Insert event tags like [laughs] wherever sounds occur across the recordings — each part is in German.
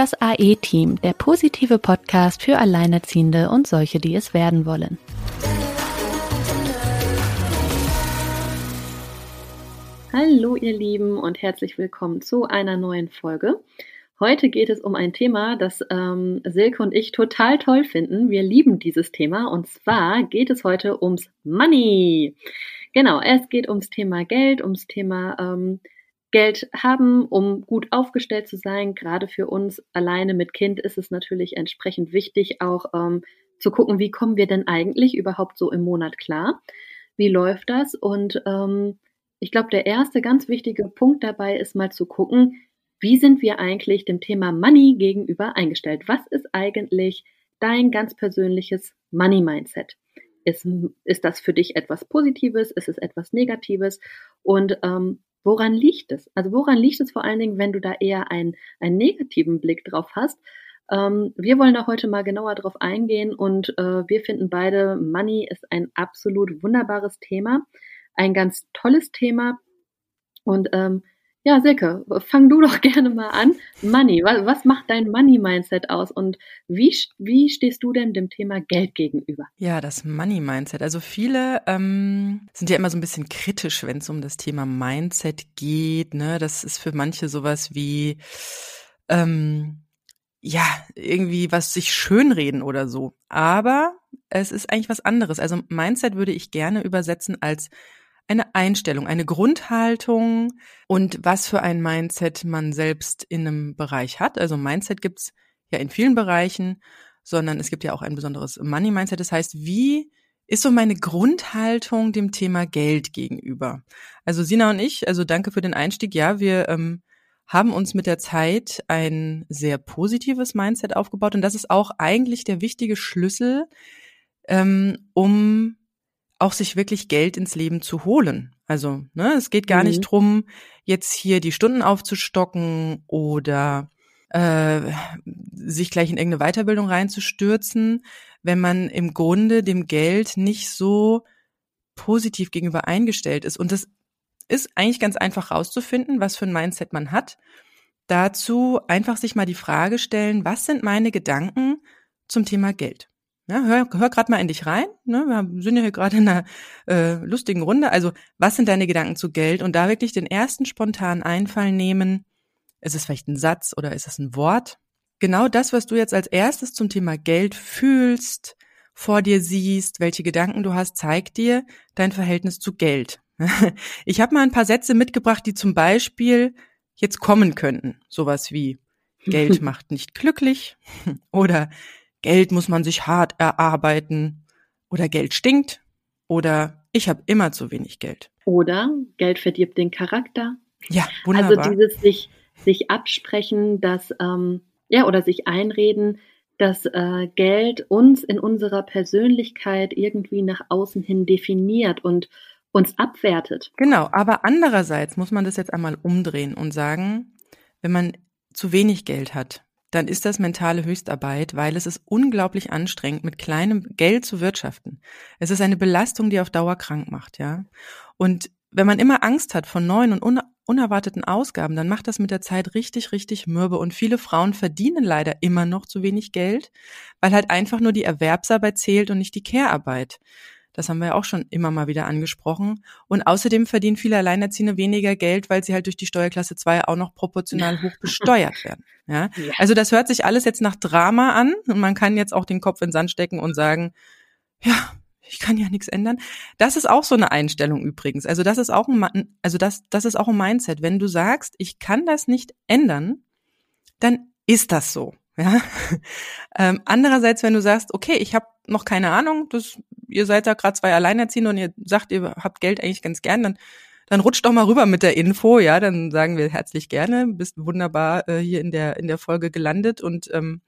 Das AE-Team, der positive Podcast für Alleinerziehende und solche, die es werden wollen. Hallo ihr Lieben und herzlich willkommen zu einer neuen Folge. Heute geht es um ein Thema, das ähm, Silke und ich total toll finden. Wir lieben dieses Thema und zwar geht es heute ums Money. Genau, es geht ums Thema Geld, ums Thema ähm, Geld haben, um gut aufgestellt zu sein. Gerade für uns alleine mit Kind ist es natürlich entsprechend wichtig, auch ähm, zu gucken, wie kommen wir denn eigentlich überhaupt so im Monat klar? Wie läuft das? Und ähm, ich glaube, der erste ganz wichtige Punkt dabei ist mal zu gucken, wie sind wir eigentlich dem Thema Money gegenüber eingestellt? Was ist eigentlich dein ganz persönliches Money-Mindset? Ist, ist das für dich etwas Positives? Ist es etwas Negatives? Und ähm, Woran liegt es? Also woran liegt es vor allen Dingen, wenn du da eher einen, einen negativen Blick drauf hast? Ähm, wir wollen da heute mal genauer drauf eingehen und äh, wir finden beide, Money ist ein absolut wunderbares Thema, ein ganz tolles Thema. Und ähm, ja, Silke, fang du [laughs] doch gerne mal an. Money, was, macht dein Money-Mindset aus und wie, wie stehst du denn dem Thema Geld gegenüber? Ja, das Money-Mindset. Also viele ähm, sind ja immer so ein bisschen kritisch, wenn es um das Thema Mindset geht. Ne? Das ist für manche sowas wie, ähm, ja, irgendwie was sich schönreden oder so. Aber es ist eigentlich was anderes. Also Mindset würde ich gerne übersetzen als eine Einstellung, eine Grundhaltung und was für ein Mindset man selbst in einem Bereich hat. Also Mindset gibt's ja in vielen Bereichen, sondern es gibt ja auch ein besonderes Money-Mindset. Das heißt, wie ist so meine Grundhaltung dem Thema Geld gegenüber? Also Sina und ich, also danke für den Einstieg. Ja, wir ähm, haben uns mit der Zeit ein sehr positives Mindset aufgebaut und das ist auch eigentlich der wichtige Schlüssel, ähm, um auch sich wirklich Geld ins Leben zu holen. Also, ne, es geht gar mhm. nicht drum, jetzt hier die Stunden aufzustocken oder äh, sich gleich in irgendeine Weiterbildung reinzustürzen, wenn man im Grunde dem Geld nicht so positiv gegenüber eingestellt ist. Und das ist eigentlich ganz einfach rauszufinden, was für ein Mindset man hat. Dazu einfach sich mal die Frage stellen, was sind meine Gedanken zum Thema Geld? Ja, hör hör gerade mal in dich rein. Ne? Wir sind ja hier gerade in einer äh, lustigen Runde. Also, was sind deine Gedanken zu Geld? Und da wirklich den ersten spontanen Einfall nehmen. Ist es vielleicht ein Satz oder ist es ein Wort? Genau das, was du jetzt als erstes zum Thema Geld fühlst, vor dir siehst, welche Gedanken du hast, zeigt dir dein Verhältnis zu Geld. [laughs] Ich habe mal ein paar Sätze mitgebracht, die zum Beispiel jetzt kommen könnten. Sowas wie [laughs] Geld macht nicht glücklich [laughs] oder Geld muss man sich hart erarbeiten oder Geld stinkt oder ich habe immer zu wenig Geld. Oder Geld verdirbt den Charakter. Ja, wunderbar. Also dieses sich, sich absprechen, dass, ähm, ja, oder sich einreden, dass äh, Geld uns in unserer Persönlichkeit irgendwie nach außen hin definiert und uns abwertet. Genau, aber andererseits muss man das jetzt einmal umdrehen und sagen, wenn man zu wenig Geld hat, dann ist das mentale Höchstarbeit, weil es ist unglaublich anstrengend, mit kleinem Geld zu wirtschaften. Es ist eine Belastung, die auf Dauer krank macht, ja. Und wenn man immer Angst hat vor neuen und unerwarteten Ausgaben, dann macht das mit der Zeit richtig, richtig mürbe. Und viele Frauen verdienen leider immer noch zu wenig Geld, weil halt einfach nur die Erwerbsarbeit zählt und nicht die Care-Arbeit. Das haben wir ja auch schon immer mal wieder angesprochen. Und außerdem verdienen viele Alleinerziehende weniger Geld, weil sie halt durch die Steuerklasse 2 auch noch proportional [laughs] hoch besteuert werden. Ja? ja? Also das hört sich alles jetzt nach Drama an und man kann jetzt auch den Kopf in den Sand stecken und sagen, ja, ich kann ja nichts ändern. Das ist auch so eine Einstellung übrigens. Also das ist auch ein, also das, das ist auch ein Mindset. Wenn du sagst, ich kann das nicht ändern, dann ist das so. Ja? [laughs] Ähm, andererseits, wenn du sagst, okay, ich habe noch keine Ahnung, das, ihr seid da gerade zwei Alleinerziehende und ihr sagt, ihr habt Geld eigentlich ganz gern, dann dann rutscht doch mal rüber mit der Info, ja, dann sagen wir herzlich gerne, bist wunderbar äh, hier in der in der Folge gelandet. Und ähm,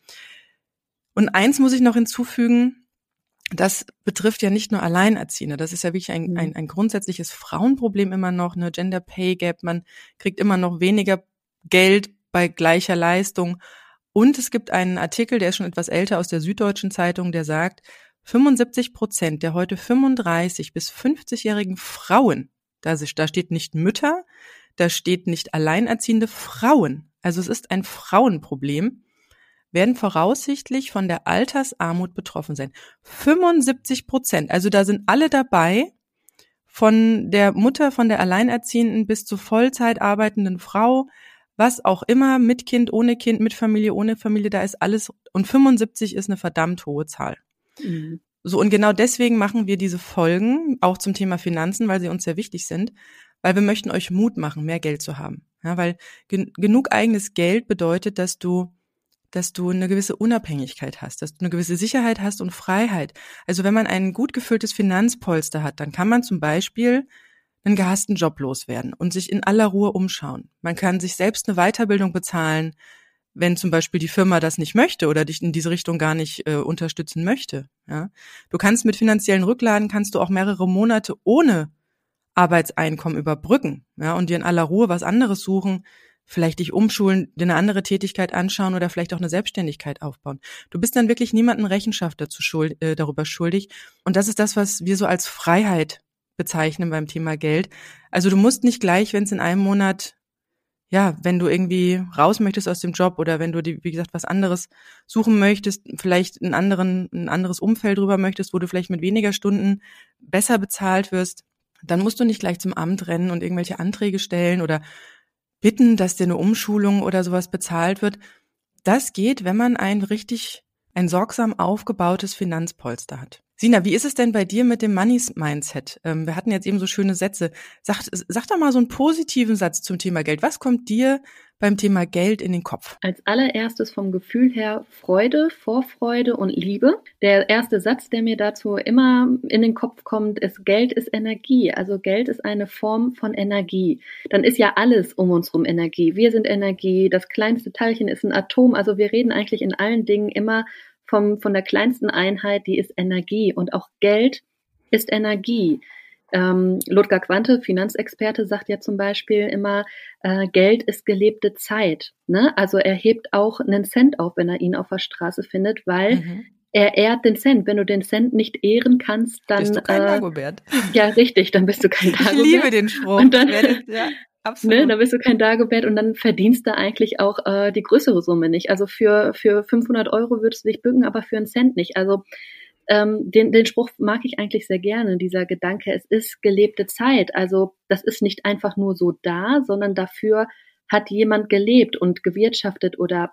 und eins muss ich noch hinzufügen, das betrifft ja nicht nur Alleinerziehende, das ist ja wirklich ein, mhm. ein, ein grundsätzliches Frauenproblem immer noch, eine Gender Pay Gap, man kriegt immer noch weniger Geld bei gleicher Leistung. Und es gibt einen Artikel, der ist schon etwas älter aus der Süddeutschen Zeitung, der sagt, 75 Prozent der heute 35 bis 50-jährigen Frauen, da, steht nicht Mütter, da steht nicht alleinerziehende Frauen. Also es ist ein Frauenproblem. werden voraussichtlich von der Altersarmut betroffen sein. 75 Prozent. Also da sind alle dabei, von der Mutter, von der Alleinerziehenden bis zur Vollzeit arbeitenden Frau, was auch immer, mit Kind, ohne Kind, mit Familie, ohne Familie, da ist alles. Und 75 ist eine verdammt hohe Zahl. Mhm. So, und genau deswegen machen wir diese Folgen auch zum Thema Finanzen, weil sie uns sehr wichtig sind, weil wir möchten euch Mut machen, mehr Geld zu haben. Ja, weil gen genug eigenes Geld bedeutet, dass du dass du eine gewisse Unabhängigkeit hast, dass du eine gewisse Sicherheit hast und Freiheit. Also wenn man ein gut gefülltes Finanzpolster hat, dann kann man zum Beispiel einen gehassten Job loswerden und sich in aller Ruhe umschauen. Man kann sich selbst eine Weiterbildung bezahlen, wenn zum Beispiel die Firma das nicht möchte oder dich in diese Richtung gar nicht äh, unterstützen möchte. Ja? Du kannst mit finanziellen Rücklagen kannst du auch mehrere Monate ohne Arbeitseinkommen überbrücken, ja, und dir in aller Ruhe was anderes suchen, vielleicht dich umschulen, dir eine andere Tätigkeit anschauen oder vielleicht auch eine Selbstständigkeit aufbauen. Du bist dann wirklich niemandem Rechenschaft dazu schuld, äh, darüber schuldig. Und das ist das, was wir so als Freiheit bezeichnen beim Thema Geld. Also du musst nicht gleich, wenn es in einem Monat ja, wenn du irgendwie raus möchtest aus dem Job oder wenn du die, wie gesagt, was anderes suchen möchtest, vielleicht einen anderen, ein anderes Umfeld drüber möchtest, wo du vielleicht mit weniger Stunden besser bezahlt wirst, dann musst du nicht gleich zum Amt rennen und irgendwelche Anträge stellen oder bitten, dass dir eine Umschulung oder sowas bezahlt wird. Das geht, wenn man ein richtig, ein sorgsam aufgebautes Finanzpolster hat. Sina, wie ist es denn bei dir mit dem Money-Mindset? Ähm, wir hatten jetzt eben so schöne Sätze. Sag, sag doch mal so einen positiven Satz zum Thema Geld. Was kommt dir beim Thema Geld in den Kopf? Als allererstes vom Gefühl her Freude, Vorfreude und Liebe. Der erste Satz, der mir dazu immer in den Kopf kommt, ist Geld ist Energie. Also Geld ist eine Form von Energie. Dann ist ja alles um uns herum Energie. Wir sind Energie. Das kleinste Teilchen ist ein Atom. Also wir reden eigentlich in allen Dingen immer vom, von der kleinsten Einheit, die ist Energie. Und auch Geld ist Energie. Ähm, Ludger Quante, Finanzexperte, sagt ja zum Beispiel immer, äh, Geld ist gelebte Zeit. Ne? Also er hebt auch einen Cent auf, wenn er ihn auf der Straße findet, weil mhm. er ehrt den Cent. Wenn du den Cent nicht ehren kannst, dann bist du kein äh, Dagobert. Ja, richtig, dann bist du kein Dagobert. Ich liebe den Spruch. Und dann, ja. Absolut. Ne, da bist du kein Dagobert und dann verdienst du eigentlich auch äh, die größere Summe nicht. Also für, für 500 Euro würdest du dich bücken, aber für einen Cent nicht. Also ähm, den, den Spruch mag ich eigentlich sehr gerne, dieser Gedanke, es ist gelebte Zeit. Also das ist nicht einfach nur so da, sondern dafür hat jemand gelebt und gewirtschaftet oder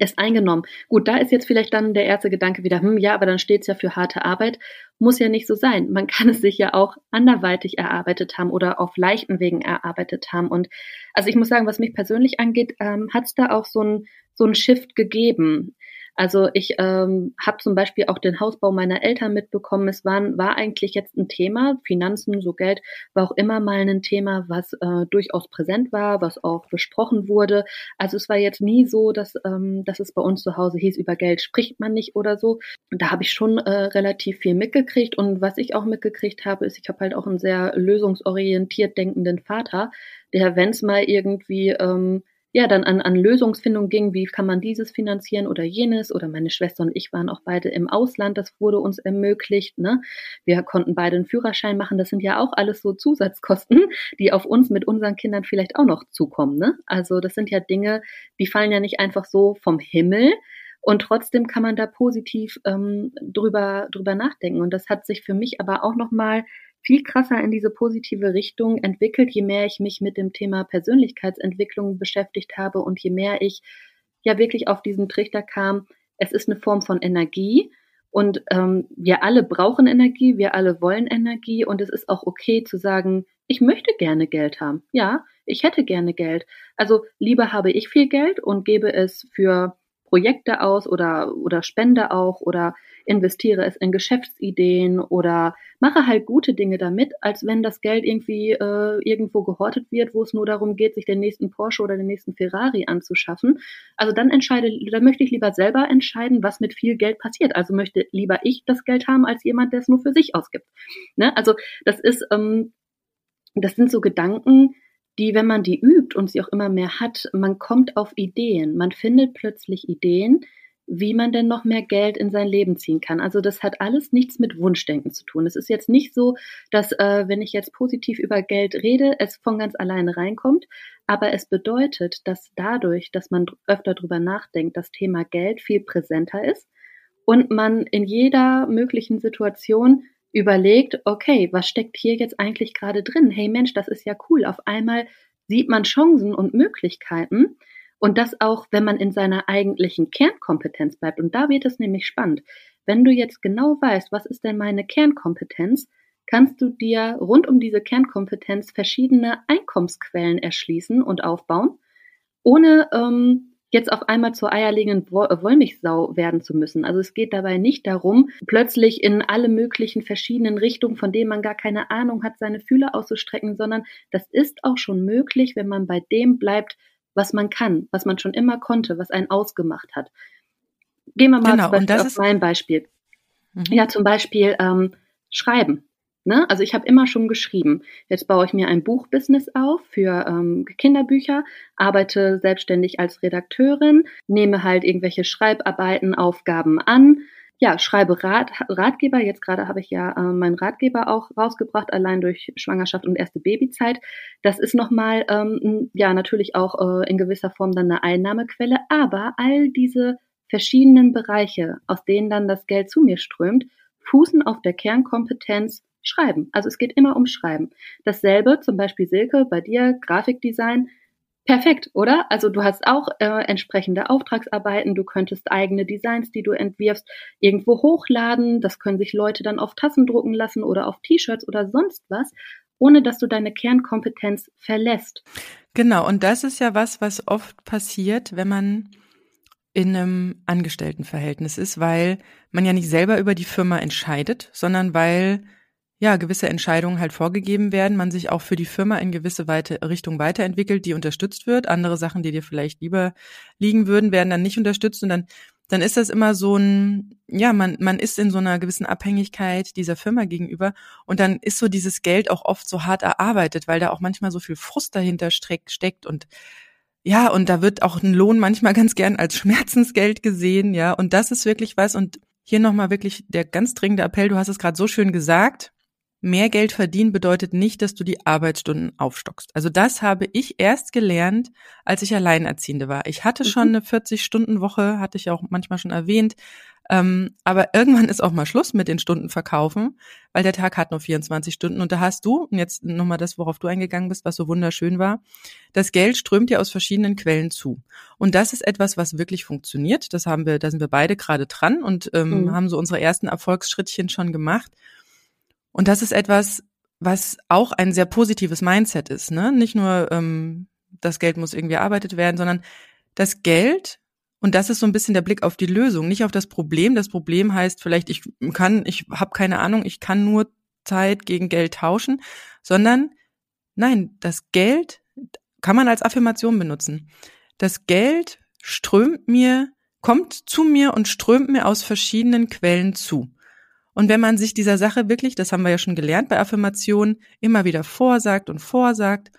ist eingenommen. Gut, da ist jetzt vielleicht dann der erste Gedanke wieder, hm, ja, aber dann steht's ja für harte Arbeit. Muss ja nicht so sein. Man [laughs] kann es sich ja auch anderweitig erarbeitet haben oder auf leichten Wegen erarbeitet haben. Und also ich muss sagen, was mich persönlich angeht, ähm, hat es da auch so ein so ein Shift gegeben. Also ich ähm, habe zum Beispiel auch den Hausbau meiner Eltern mitbekommen. Es war, war eigentlich jetzt ein Thema, Finanzen, so Geld, war auch immer mal ein Thema, was äh, durchaus präsent war, was auch besprochen wurde. Also es war jetzt nie so, dass, ähm, dass es bei uns zu Hause hieß, über Geld spricht man nicht oder so. Da habe ich schon äh, relativ viel mitgekriegt. Und was ich auch mitgekriegt habe, ist, ich habe halt auch einen sehr lösungsorientiert denkenden Vater, der, wenn es mal irgendwie ähm, ja, dann an, an Lösungsfindung ging, wie kann man dieses finanzieren oder jenes. Oder meine Schwester und ich waren auch beide im Ausland, das wurde uns ermöglicht. Ne? Wir konnten beide einen Führerschein machen. Das sind ja auch alles so Zusatzkosten, [laughs] die auf uns mit unseren Kindern vielleicht auch noch zukommen. Ne? Also das sind ja Dinge, die fallen ja nicht einfach so vom Himmel. Und trotzdem kann man da positiv ähm, drüber, drüber nachdenken. Und das hat sich für mich aber auch nochmal viel krasser in diese positive Richtung entwickelt, je mehr ich mich mit dem Thema Persönlichkeitsentwicklung beschäftigt habe und je mehr ich ja wirklich auf diesen Trichter kam, es ist eine Form von Energie und ähm, wir alle brauchen Energie, wir alle wollen Energie und es ist auch okay zu sagen, ich möchte gerne Geld haben. Ja, ich hätte gerne Geld. Also lieber habe ich viel Geld und gebe es für Projekte aus oder, oder spende auch oder investiere es in Geschäftsideen oder mache halt gute Dinge damit, als wenn das Geld irgendwie äh, irgendwo gehortet wird, wo es nur darum geht, sich den nächsten Porsche oder den nächsten Ferrari anzuschaffen. Also dann entscheide, dann möchte ich lieber selber entscheiden, was mit viel Geld passiert. Also möchte lieber ich das Geld haben, als jemand, der es nur für sich ausgibt. Ne? Also das ist, ähm, das sind so Gedanken, die, wenn man die übt und sie auch immer mehr hat, man kommt auf Ideen. Man findet plötzlich Ideen, wie man denn noch mehr Geld in sein Leben ziehen kann. Also das hat alles nichts mit Wunschdenken zu tun. Es ist jetzt nicht so, dass äh, wenn ich jetzt positiv über Geld rede, es von ganz alleine reinkommt, aber es bedeutet, dass dadurch, dass man öfter drüber nachdenkt, das Thema Geld viel präsenter ist und man in jeder möglichen Situation überlegt, okay, was steckt hier jetzt eigentlich gerade drin? Hey Mensch, das ist ja cool. Auf einmal sieht man Chancen und Möglichkeiten und das auch, wenn man in seiner eigentlichen Kernkompetenz bleibt. Und da wird es nämlich spannend. Wenn du jetzt genau weißt, was ist denn meine Kernkompetenz, kannst du dir rund um diese Kernkompetenz verschiedene Einkommensquellen erschließen und aufbauen, ohne ähm, jetzt auf einmal zur eierlegenden Wollmilchsau werden zu müssen. Also es geht dabei nicht darum, plötzlich in alle möglichen verschiedenen Richtungen, von denen man gar keine Ahnung hat, seine Fühler auszustrecken, sondern das ist auch schon möglich, wenn man bei dem bleibt, was man kann, was man schon immer konnte, was einen ausgemacht hat. Gehen wir mal genau, zum Beispiel auf mein Beispiel. Mhm. Ja, zum Beispiel ähm, Schreiben. Ne? Also ich habe immer schon geschrieben. Jetzt baue ich mir ein Buchbusiness auf für ähm, Kinderbücher, arbeite selbstständig als Redakteurin, nehme halt irgendwelche Schreibarbeiten, Aufgaben an, ja, schreibe Rat, Ratgeber. Jetzt gerade habe ich ja äh, meinen Ratgeber auch rausgebracht, allein durch Schwangerschaft und erste Babyzeit. Das ist nochmal, ähm, ja, natürlich auch äh, in gewisser Form dann eine Einnahmequelle. Aber all diese verschiedenen Bereiche, aus denen dann das Geld zu mir strömt, fußen auf der Kernkompetenz Schreiben. Also es geht immer um Schreiben. Dasselbe, zum Beispiel Silke, bei dir, Grafikdesign, Perfekt, oder? Also du hast auch äh, entsprechende Auftragsarbeiten, du könntest eigene Designs, die du entwirfst, irgendwo hochladen. Das können sich Leute dann auf Tassen drucken lassen oder auf T-Shirts oder sonst was, ohne dass du deine Kernkompetenz verlässt. Genau, und das ist ja was, was oft passiert, wenn man in einem Angestelltenverhältnis ist, weil man ja nicht selber über die Firma entscheidet, sondern weil ja, gewisse Entscheidungen halt vorgegeben werden, man sich auch für die Firma in gewisse weite Richtung weiterentwickelt, die unterstützt wird. Andere Sachen, die dir vielleicht lieber liegen würden, werden dann nicht unterstützt. Und dann dann ist das immer so ein, ja, man, man ist in so einer gewissen Abhängigkeit dieser Firma gegenüber. Und dann ist so dieses Geld auch oft so hart erarbeitet, weil da auch manchmal so viel Frust dahinter steckt. Und ja, und da wird auch ein Lohn manchmal [laughs] ganz gern als Schmerzensgeld gesehen, ja, und das ist wirklich was. Und hier nochmal wirklich der ganz dringende Appell, du hast es gerade so schön gesagt, mehr Geld verdienen bedeutet nicht, dass du die Arbeitsstunden aufstockst. Also das habe ich erst gelernt, als ich Alleinerziehende war. Ich hatte schon mhm. eine 40-Stunden-Woche, hatte ich auch manchmal schon erwähnt. Ähm, aber irgendwann ist auch mal Schluss mit den Stunden verkaufen, weil der Tag hat nur 24 Stunden und da hast du, und jetzt nochmal das, worauf du eingegangen bist, was so wunderschön war, das Geld strömt dir aus verschiedenen Quellen zu. Und das ist etwas, was wirklich funktioniert. Das haben wir, da sind wir beide gerade dran und ähm, mhm. haben so unsere ersten Erfolgsschrittchen schon gemacht. Und das ist etwas, was auch ein sehr positives Mindset ist. Ne? Nicht nur ähm, das Geld muss irgendwie erarbeitet werden, sondern das Geld, und das ist so ein bisschen der Blick auf die Lösung, nicht auf das Problem. Das Problem heißt vielleicht, ich kann, ich habe keine Ahnung, ich kann nur Zeit gegen Geld tauschen, sondern nein, das Geld kann man als Affirmation benutzen. Das Geld strömt mir, kommt zu mir und strömt mir aus verschiedenen Quellen zu. Und wenn man sich dieser Sache wirklich, das haben wir ja schon gelernt bei Affirmationen, immer wieder vorsagt und vorsagt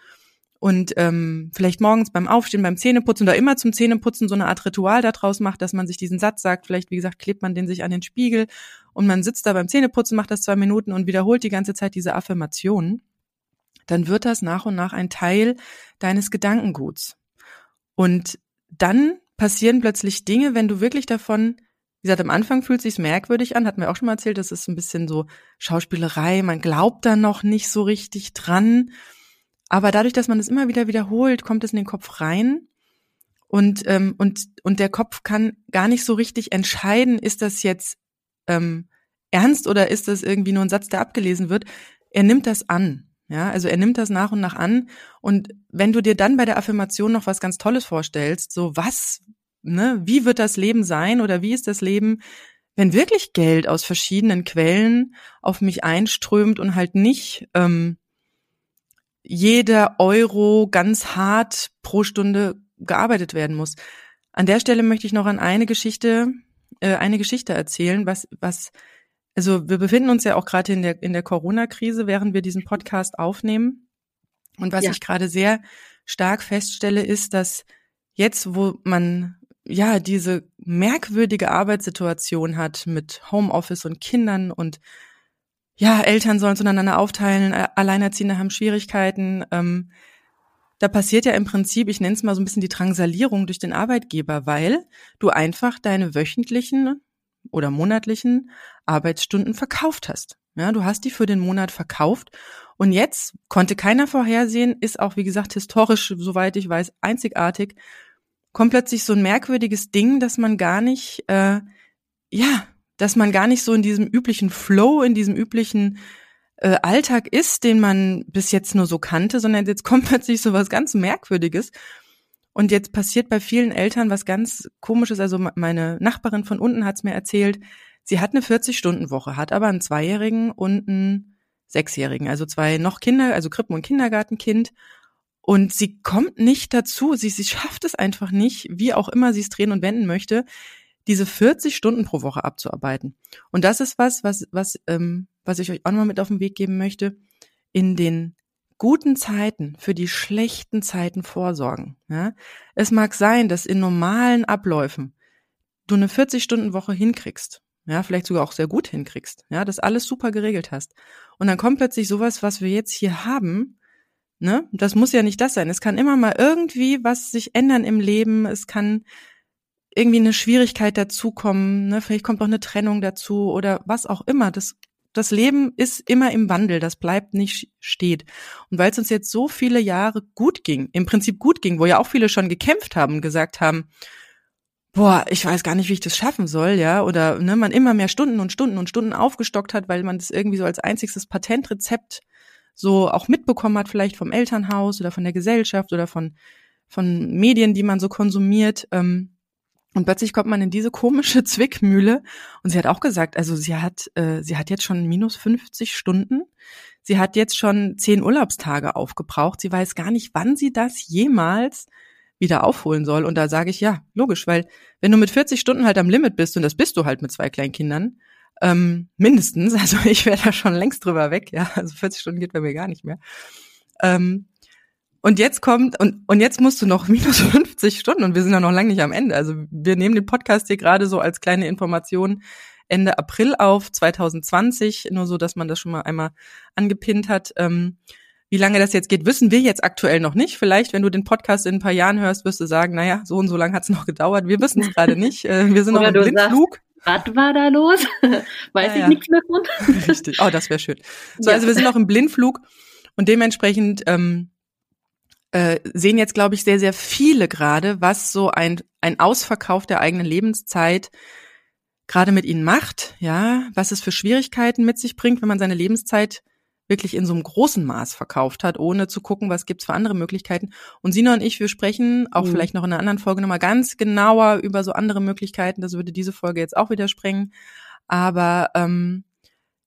und ähm, vielleicht morgens beim Aufstehen, beim Zähneputzen oder immer zum Zähneputzen so eine Art Ritual daraus macht, dass man sich diesen Satz sagt, vielleicht wie gesagt, klebt man den sich an den Spiegel und man sitzt da beim Zähneputzen, macht das zwei Minuten und wiederholt die ganze Zeit diese Affirmationen, dann wird das nach und nach ein Teil deines Gedankenguts. Und dann passieren plötzlich Dinge, wenn du wirklich davon wie gesagt, am Anfang fühlt sich's merkwürdig an, hatten wir auch schon mal erzählt, das ist ein bisschen so Schauspielerei, man glaubt da noch nicht so richtig dran. Aber dadurch, dass man es immer wieder wiederholt, kommt es in den Kopf rein. Und, ähm, und, und der Kopf kann gar nicht so richtig entscheiden, ist das jetzt ähm, ernst oder ist das irgendwie nur ein Satz, der abgelesen wird. Er nimmt das an. Ja, also er nimmt das nach und nach an. Und wenn du dir dann bei der Affirmation noch was ganz Tolles vorstellst, so was ne, wie wird das Leben sein oder wie ist das Leben, wenn wirklich Geld aus verschiedenen Quellen auf mich einströmt und halt nicht ähm, jeder Euro ganz hart pro Stunde gearbeitet werden muss. An der Stelle möchte ich noch an eine Geschichte, äh, eine Geschichte erzählen, was, was, also wir befinden uns ja auch gerade in der, in der Corona-Krise, während wir diesen Podcast aufnehmen. Und was ja. ich gerade sehr stark feststelle, ist, dass jetzt, wo man ja, diese merkwürdige Arbeitssituation hat mit Homeoffice und Kindern und ja, Eltern sollen zueinander aufteilen, Alleinerziehende haben Schwierigkeiten. Ähm, da passiert ja im Prinzip, ich nenne es mal so ein bisschen die Drangsalierung durch den Arbeitgeber, weil du einfach deine wöchentlichen oder monatlichen Arbeitsstunden verkauft hast. Ja, du hast die für den Monat verkauft und jetzt konnte keiner vorhersehen, ist auch wie gesagt historisch, soweit ich weiß, einzigartig, kommt plötzlich so ein merkwürdiges Ding, dass man gar nicht, äh, ja, dass man gar nicht so in diesem üblichen Flow, in diesem üblichen äh, Alltag ist, den man bis jetzt nur so kannte, sondern jetzt kommt [laughs] plötzlich so was ganz Merkwürdiges. Und jetzt passiert bei vielen Eltern was ganz Komisches. Also meine Nachbarin von unten hat es mir erzählt, sie hat eine 40-Stunden-Woche, hat aber einen Zweijährigen und einen Sechsjährigen, also zwei noch Kinder, also Krippen- und Kindergartenkind. Und sie kommt nicht dazu, sie, sie schafft es einfach nicht, wie auch immer sie es drehen und wenden möchte, diese 40 Stunden pro Woche abzuarbeiten. Und das ist was, was, was, ähm, was ich euch auch nochmal mit auf den Weg geben möchte. In den guten Zeiten für die schlechten Zeiten vorsorgen. Ja? Es mag sein, dass in normalen Abläufen du eine 40-Stunden-Woche hinkriegst. Ja, vielleicht sogar auch sehr gut hinkriegst. Ja, das alles super geregelt hast. Und dann kommt plötzlich sowas, was wir jetzt hier haben, Ne? Das muss ja nicht das sein. Es kann immer mal irgendwie was sich ändern im Leben. Es kann irgendwie eine Schwierigkeit dazukommen. Ne? Vielleicht kommt auch eine Trennung dazu oder was auch immer. Das, das Leben ist immer im Wandel. Das bleibt nicht steht. Und weil es uns jetzt so viele Jahre gut ging, im Prinzip gut ging, wo ja auch viele schon gekämpft haben gesagt haben, boah, ich weiß gar nicht, wie ich das schaffen soll, ja, oder ne, man immer mehr Stunden und Stunden und Stunden aufgestockt hat, weil man das irgendwie so als einziges Patentrezept so auch mitbekommen hat, vielleicht vom Elternhaus oder von der Gesellschaft oder von, von Medien, die man so konsumiert. Ähm, und plötzlich kommt man in diese komische [laughs] Zwickmühle. Und sie hat auch gesagt, also sie hat, äh, sie hat jetzt schon minus 50 Stunden. Sie hat jetzt schon zehn Urlaubstage aufgebraucht. Sie weiß gar nicht, wann sie das jemals wieder aufholen soll. Und da sage ich ja, logisch, weil wenn du mit 40 Stunden halt am Limit bist, und das bist du halt mit zwei kleinen Kindern, ähm, mindestens. [laughs] Also ich wäre da schon längst drüber weg. Ja, also 40 Stunden geht bei mir gar nicht mehr. Ähm, und jetzt kommt, und, und jetzt musst du noch [laughs] minus 50 Stunden und wir sind ja noch lange nicht am Ende. Also wir nehmen den Podcast hier gerade so als kleine Information Ende April auf, 2020, nur so, dass man das schon mal einmal angepinnt hat. Ähm, wie lange das jetzt geht, wissen wir jetzt aktuell noch nicht. Vielleicht, wenn du den Podcast in ein paar Jahren hörst, wirst du sagen, naja, so und so lange hat es noch gedauert. Wir wissen es [laughs] gerade nicht. Äh, wir sind noch im Blindflug. Sagst, was war da los? [laughs] Weiß ja, ich ja. nichts mehr von. [laughs] Richtig. Oh, das wäre schön. So, ja. also wir sind noch im Blindflug und dementsprechend ähm, äh, sehen jetzt, glaube ich, sehr, sehr viele gerade, was so ein, ein Ausverkauf der eigenen Lebenszeit gerade mit ihnen macht, ja, was es für Schwierigkeiten mit sich bringt, wenn man seine Lebenszeit wirklich in so einem großen Maß verkauft hat, ohne zu gucken, was gibt's für andere Möglichkeiten. Und Sina und ich, wir sprechen auch mhm. vielleicht noch in einer anderen Folge nochmal ganz genauer über so andere Möglichkeiten. Das würde diese Folge jetzt auch wieder sprengen. Aber ähm,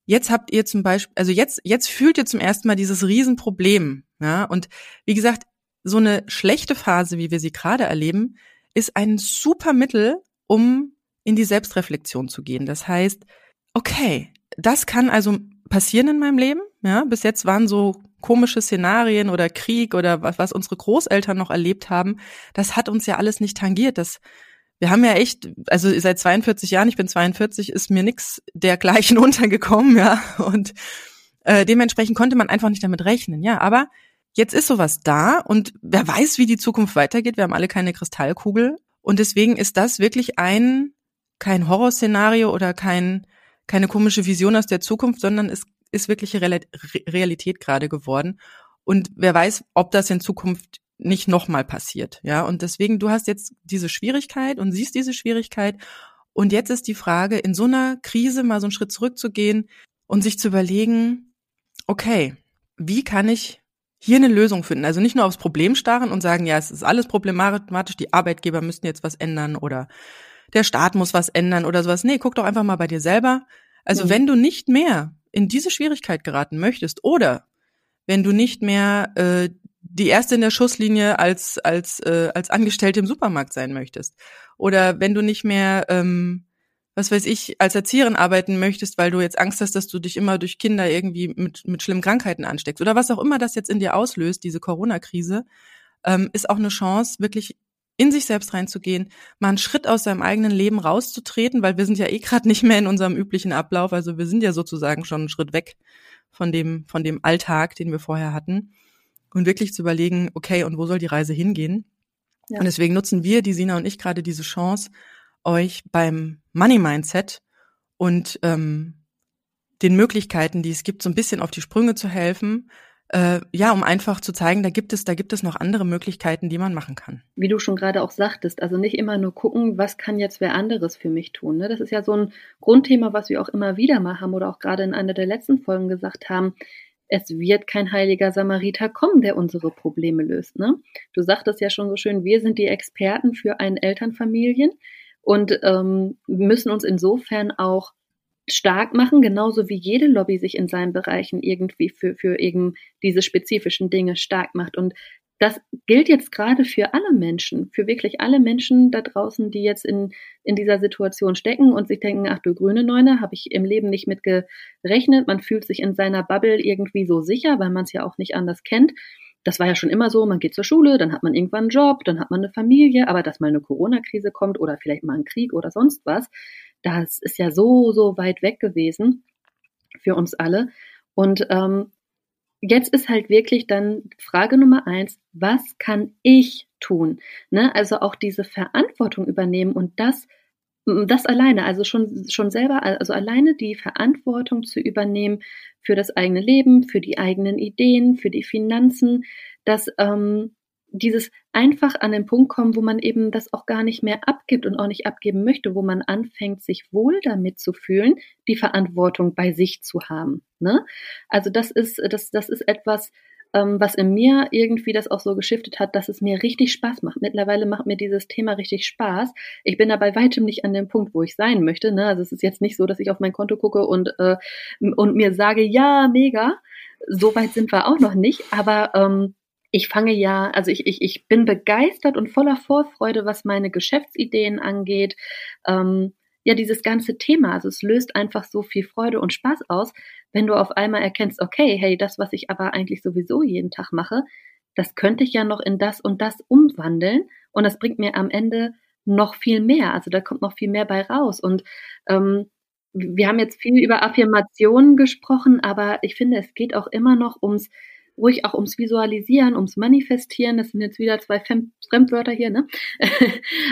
jetzt habt ihr zum Beispiel, also jetzt, jetzt fühlt ihr zum ersten Mal dieses Riesenproblem. Ja? Und wie gesagt, so eine schlechte Phase, wie wir sie gerade erleben, ist ein super Mittel, um in die Selbstreflexion zu gehen. Das heißt, okay, das kann also passieren in meinem Leben. Ja, bis jetzt waren so komische Szenarien oder Krieg oder was, was unsere Großeltern noch erlebt haben. Das hat uns ja alles nicht tangiert. Das, wir haben ja echt, also seit 42 Jahren, ich bin 42, ist mir nix dergleichen [laughs] untergekommen, ja. Und äh, dementsprechend konnte man einfach nicht damit rechnen, ja. Aber jetzt ist sowas da und wer weiß, wie die Zukunft weitergeht. Wir haben alle keine Kristallkugel. Und deswegen ist das wirklich ein, kein Horrorszenario oder kein, keine komische Vision aus der Zukunft, sondern es ist wirkliche Realität gerade geworden. Und wer weiß, ob das in Zukunft nicht nochmal passiert. Ja, und deswegen, du hast jetzt diese Schwierigkeit und siehst diese Schwierigkeit. Und jetzt ist die Frage, in so einer Krise mal so einen Schritt zurückzugehen und sich zu überlegen, okay, wie kann ich hier eine Lösung finden? Also nicht nur aufs Problem starren und sagen, ja, es ist alles problematisch, die Arbeitgeber müssten jetzt was ändern oder der Staat muss was ändern oder sowas. Nee, guck doch einfach mal bei dir selber. Also mhm. wenn du nicht mehr in diese Schwierigkeit geraten möchtest oder wenn du nicht mehr äh, die erste in der Schusslinie als als äh, als Angestellte im Supermarkt sein möchtest oder wenn du nicht mehr ähm, was weiß ich als Erzieherin arbeiten möchtest, weil du jetzt Angst hast, dass du dich immer durch Kinder irgendwie mit mit schlimmen Krankheiten ansteckst oder was auch immer das jetzt in dir auslöst, diese Corona-Krise, ähm, ist auch eine Chance wirklich in sich selbst reinzugehen, mal einen Schritt aus seinem eigenen Leben rauszutreten, weil wir sind ja eh gerade nicht mehr in unserem üblichen Ablauf, also wir sind ja sozusagen schon einen Schritt weg von dem, von dem Alltag, den wir vorher hatten. Und wirklich zu überlegen, okay, und wo soll die Reise hingehen? Ja. Und deswegen nutzen wir, die Sina und ich, gerade diese Chance, euch beim Money Mindset und ähm, den Möglichkeiten, die es gibt, so ein bisschen auf die Sprünge zu helfen, äh, ja, um einfach zu zeigen, da gibt es, da gibt es noch andere Möglichkeiten, die man machen kann. Wie du schon gerade auch sagtest, also nicht immer nur gucken, was kann jetzt wer anderes für mich tun. Ne? Das ist ja so ein Grundthema, was wir auch immer wieder mal haben oder auch gerade in einer der letzten Folgen gesagt haben. Es wird kein heiliger Samariter kommen, der unsere Probleme löst. Ne? Du sagtest ja schon so schön, wir sind die Experten für einen Elternfamilien und ähm, müssen uns insofern auch stark machen, genauso wie jede Lobby sich in seinen Bereichen irgendwie für, für eben diese spezifischen Dinge stark macht. Und das gilt jetzt gerade für alle Menschen, für wirklich alle Menschen da draußen, die jetzt in, in dieser Situation stecken und sich denken, ach du grüne Neune, habe ich im Leben nicht mit gerechnet. Man fühlt sich in seiner Bubble irgendwie so sicher, weil man es ja auch nicht anders kennt. Das war ja schon immer so, man geht zur Schule, dann hat man irgendwann einen Job, dann hat man eine Familie, aber dass mal eine Corona-Krise kommt oder vielleicht mal ein Krieg oder sonst was, das ist ja so, so weit weg gewesen für uns alle. Und ähm, jetzt ist halt wirklich dann Frage Nummer eins, was kann ich tun? Ne? Also auch diese Verantwortung übernehmen und das, das alleine, also schon, schon selber, also alleine die Verantwortung zu übernehmen für das eigene Leben, für die eigenen Ideen, für die Finanzen, das ähm, dieses einfach an den Punkt kommen, wo man eben das auch gar nicht mehr abgibt und auch nicht abgeben möchte, wo man anfängt, sich wohl damit zu fühlen, die Verantwortung bei sich zu haben. Ne? Also das ist, das, das ist etwas, ähm, was in mir irgendwie das auch so geschiftet hat, dass es mir richtig Spaß macht. Mittlerweile macht mir dieses Thema richtig Spaß. Ich bin aber weitem nicht an dem Punkt, wo ich sein möchte. Ne? Also es ist jetzt nicht so, dass ich auf mein Konto gucke und, äh, und mir sage, ja, mega. So weit sind wir auch noch nicht, aber ähm, ich fange ja, also ich, ich, ich bin begeistert und voller Vorfreude, was meine Geschäftsideen angeht. Ähm, ja, dieses ganze Thema, also es löst einfach so viel Freude und Spaß aus, wenn du auf einmal erkennst, okay, hey, das, was ich aber eigentlich sowieso jeden Tag mache, das könnte ich ja noch in das und das umwandeln und das bringt mir am Ende noch viel mehr. Also da kommt noch viel mehr bei raus. Und ähm, wir haben jetzt viel über Affirmationen gesprochen, aber ich finde, es geht auch immer noch ums ruhig auch ums Visualisieren, ums Manifestieren. Das sind jetzt wieder zwei Fremdwörter hier, ne? [laughs]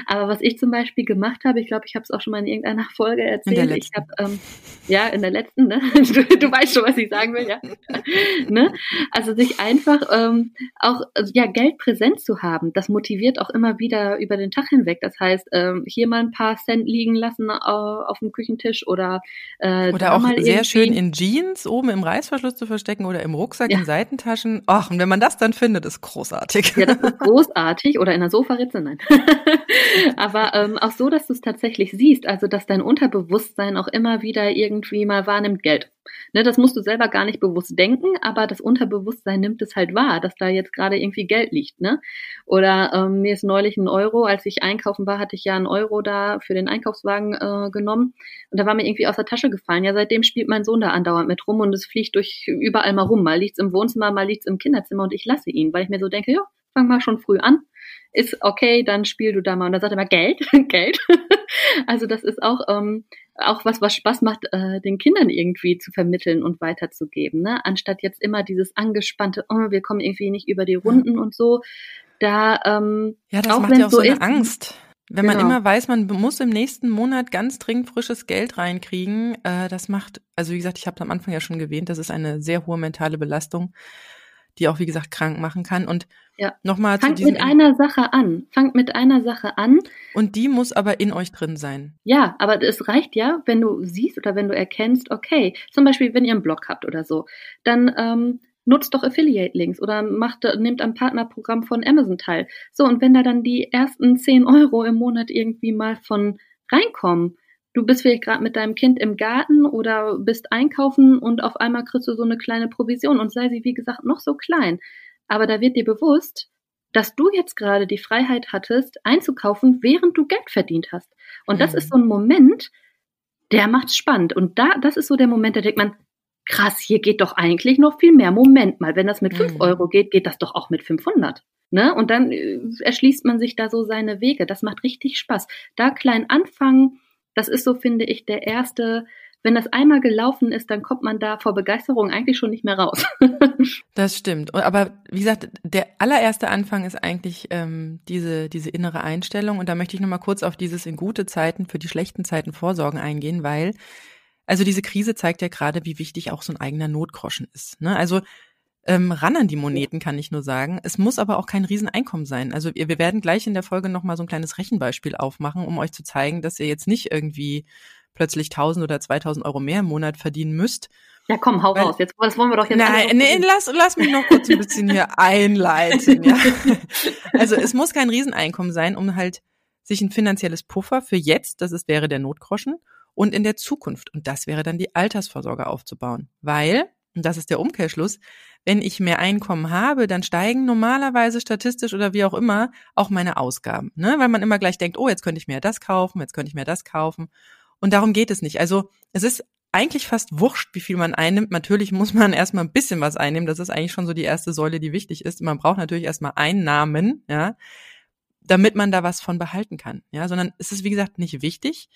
Aber was ich zum Beispiel gemacht habe, ich glaube, ich habe es auch schon mal in irgendeiner Folge erzählt. Ich habe ähm, ja in der letzten, ne? [laughs] Du, du, weißt schon, was ich sagen will, ja. [laughs] ne? Also sich einfach ähm, auch also, ja Geld präsent zu haben, das motiviert auch immer wieder über den Tag hinweg. Das heißt, ähm, hier mal ein paar Cent liegen lassen äh, auf dem Küchentisch oder äh, oder auch sehr schön in Jeans oben im Reißverschluss zu verstecken oder im Rucksack ja. in Seitentasche Taschen. Ach, und wenn man das dann findet, ist großartig. Ja, das ist [laughs] großartig. Oder in der Sofaritze, nein. [laughs] Aber ähm, auch so, dass du es tatsächlich siehst, also dass dein Unterbewusstsein auch immer wieder irgendwie mal wahrnimmt, Geld. Ne, das musst du selber gar nicht bewusst denken, aber das Unterbewusstsein nimmt es halt wahr, dass da jetzt gerade irgendwie Geld liegt. Ne? Oder ähm, mir ist neulich ein Euro, als ich einkaufen war, hatte ich ja einen Euro da für den Einkaufswagen äh, genommen und da war mir irgendwie aus der Tasche gefallen. Ja, seitdem spielt mein Sohn da andauernd mit rum und es fliegt durch überall mal rum. Mal liegt's im Wohnzimmer, mal liegt's im Kinderzimmer und ich lasse ihn, weil ich mir so denke, ja, fang mal schon früh an. Ist okay, dann spiel du da mal. Und dann sagt er mal Geld, [laughs] Geld. also das ist auch ähm, auch was, was Spaß macht, äh, den Kindern irgendwie zu vermitteln und weiterzugeben, ne? Anstatt jetzt immer dieses angespannte, oh, wir kommen irgendwie nicht über die Runden ja. und so. Da ähm, ja, das auch macht ja auch so, eine ist, Angst. Wenn genau. man immer weiß, man muss im nächsten Monat ganz dringend frisches Geld reinkriegen, äh, das macht, also wie gesagt, ich habe am Anfang ja schon erwähnt, das ist eine sehr hohe mentale Belastung die auch, wie gesagt, krank machen kann. Und ja. nochmal Fangt mit einer Sache an. Fangt mit einer Sache an. Und die muss aber in euch drin sein. Ja, aber es reicht ja, wenn du siehst oder wenn du erkennst, okay, zum Beispiel, wenn ihr einen Blog habt oder so, dann ähm, nutzt doch Affiliate-Links oder macht, nehmt am Partnerprogramm von Amazon teil. So, und wenn da dann die ersten 10 Euro im Monat irgendwie mal von reinkommen, du bist vielleicht gerade mit deinem Kind im Garten oder bist einkaufen und auf einmal kriegst du so eine kleine Provision und sei sie, wie gesagt, noch so klein. Aber da wird dir bewusst, dass du jetzt gerade die Freiheit hattest, einzukaufen, während du Geld verdient hast. Und das mhm. ist so ein Moment, der macht's spannend. Und da, das ist so der Moment, da denkt man, krass, hier geht doch eigentlich noch viel mehr. Moment mal, wenn das mit 5 mhm. Euro geht, geht das doch auch mit 500. Ne? Und dann äh, erschließt man sich da so seine Wege. Das macht richtig Spaß. Da klein anfangen, das ist so, finde ich, der erste wenn das einmal gelaufen ist, dann kommt man da vor Begeisterung eigentlich schon nicht mehr raus. [laughs] das stimmt. Aber wie gesagt, der allererste Anfang ist eigentlich ähm, diese, diese innere Einstellung. Und da möchte ich nochmal kurz auf dieses in gute Zeiten für die schlechten Zeiten vorsorgen eingehen, weil also diese Krise zeigt ja gerade, wie wichtig auch so ein eigener Notgroschen ist. Ne? Also ähm, ran an die Moneten, kann ich nur sagen. Es muss aber auch kein Rieseneinkommen sein. Also wir werden gleich in der Folge nochmal so ein kleines Rechenbeispiel aufmachen, um euch zu zeigen, dass ihr jetzt nicht irgendwie plötzlich 1000 oder 2000 Euro mehr im Monat verdienen müsst. Ja, komm, hau Weil, raus. Jetzt, das wollen wir doch jetzt. Nein, nee, lass, lass mich noch kurz ein bisschen hier [laughs] einleiten. Ja. [laughs] Also es muss kein Rieseneinkommen sein, um halt sich ein finanzielles Puffer für jetzt, das ist, wäre der Notgroschen, und in der Zukunft, und das wäre dann die Altersvorsorge aufzubauen. Weil, und das ist der Umkehrschluss, wenn ich mehr Einkommen habe, dann steigen normalerweise statistisch oder wie auch immer auch meine Ausgaben. Ne? Weil man immer gleich denkt, oh, jetzt könnte ich mir das kaufen, jetzt könnte ich mir das kaufen. Und darum geht es nicht. Also es ist eigentlich fast wurscht, wie viel man einnimmt. Natürlich muss man [laughs] erstmal ein bisschen was einnehmen. Das ist eigentlich schon so die erste Säule, die wichtig ist. Man braucht natürlich erstmal Einnahmen, ja, damit man da was von behalten kann. Ja, sondern es ist, wie gesagt, nicht wichtig,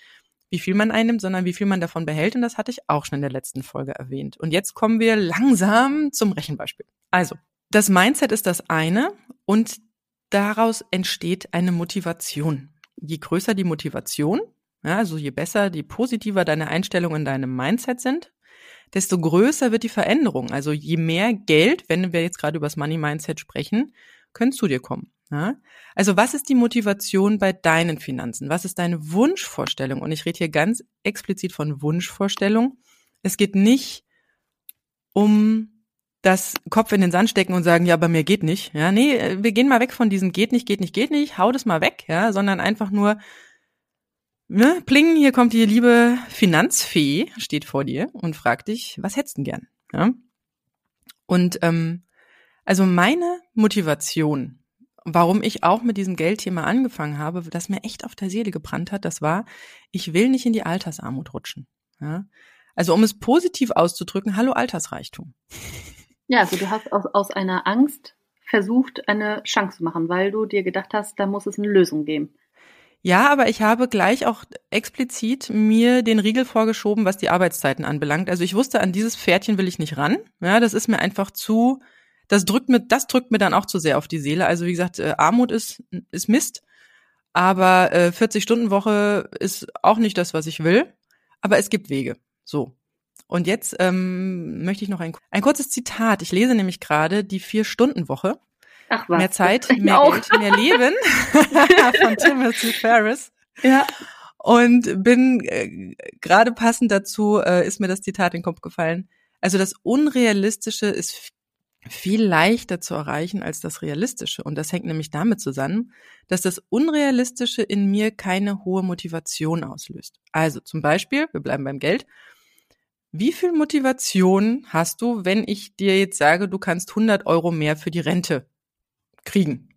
wie viel man einnimmt, sondern wie viel man davon behält. Und das hatte ich auch schon in der letzten Folge erwähnt. Und jetzt kommen wir langsam zum Rechenbeispiel. Also, das Mindset ist das eine und daraus entsteht eine Motivation. Je größer die Motivation, ja, also je besser, je positiver deine Einstellungen in deinem Mindset sind, desto größer wird die Veränderung. Also je mehr Geld, wenn wir jetzt gerade über das Money Mindset sprechen, können zu dir kommen. Ja? Also was ist die Motivation bei deinen Finanzen? Was ist deine Wunschvorstellung? Und ich rede hier ganz explizit von Wunschvorstellung. Es geht nicht um das Kopf in den Sand stecken und sagen, ja, bei mir geht nicht. Ja, nee, wir gehen mal weg von diesem geht nicht, geht nicht, geht nicht, hau das mal weg, ja, sondern einfach nur, Ne? Pling, hier kommt die liebe Finanzfee, steht vor dir und fragt dich, was hättest du gern? Ja? Und ähm, also meine Motivation, warum ich auch mit diesem Geldthema angefangen habe, das mir echt auf der Seele gebrannt hat, das war, ich will nicht in die Altersarmut rutschen. Ja? Also um es positiv auszudrücken, hallo Altersreichtum. Ja, also du hast aus, aus einer Angst versucht, eine Chance zu machen, weil du dir gedacht hast, da muss es eine Lösung geben. Ja, aber ich habe gleich auch explizit mir den Riegel vorgeschoben, was die Arbeitszeiten anbelangt. Also ich wusste, an dieses Pferdchen will ich nicht ran. Ja, das ist mir einfach zu, das drückt mir, das drückt mir dann auch zu sehr auf die Seele. Also wie gesagt, äh, Armut ist, ist Mist. Aber äh, 40-Stunden-Woche ist auch nicht das, was ich will. Aber es gibt Wege. So. Und jetzt ähm, möchte ich noch ein, ein kurzes Zitat. Ich lese nämlich gerade die Vier-Stunden-Woche Ach was. Mehr Zeit, mehr auch. Geld, mehr Leben [laughs] von Timothy Ferris. Ja. Und bin äh, gerade passend dazu äh, ist mir das Zitat in den Kopf gefallen. Also das Unrealistische ist viel leichter zu erreichen als das Realistische. Und das hängt nämlich damit zusammen, dass das Unrealistische in mir keine hohe Motivation auslöst. Also zum Beispiel, wir bleiben beim Geld. Wie viel Motivation hast du, wenn ich dir jetzt sage, du kannst 100 Euro mehr für die Rente kriegen.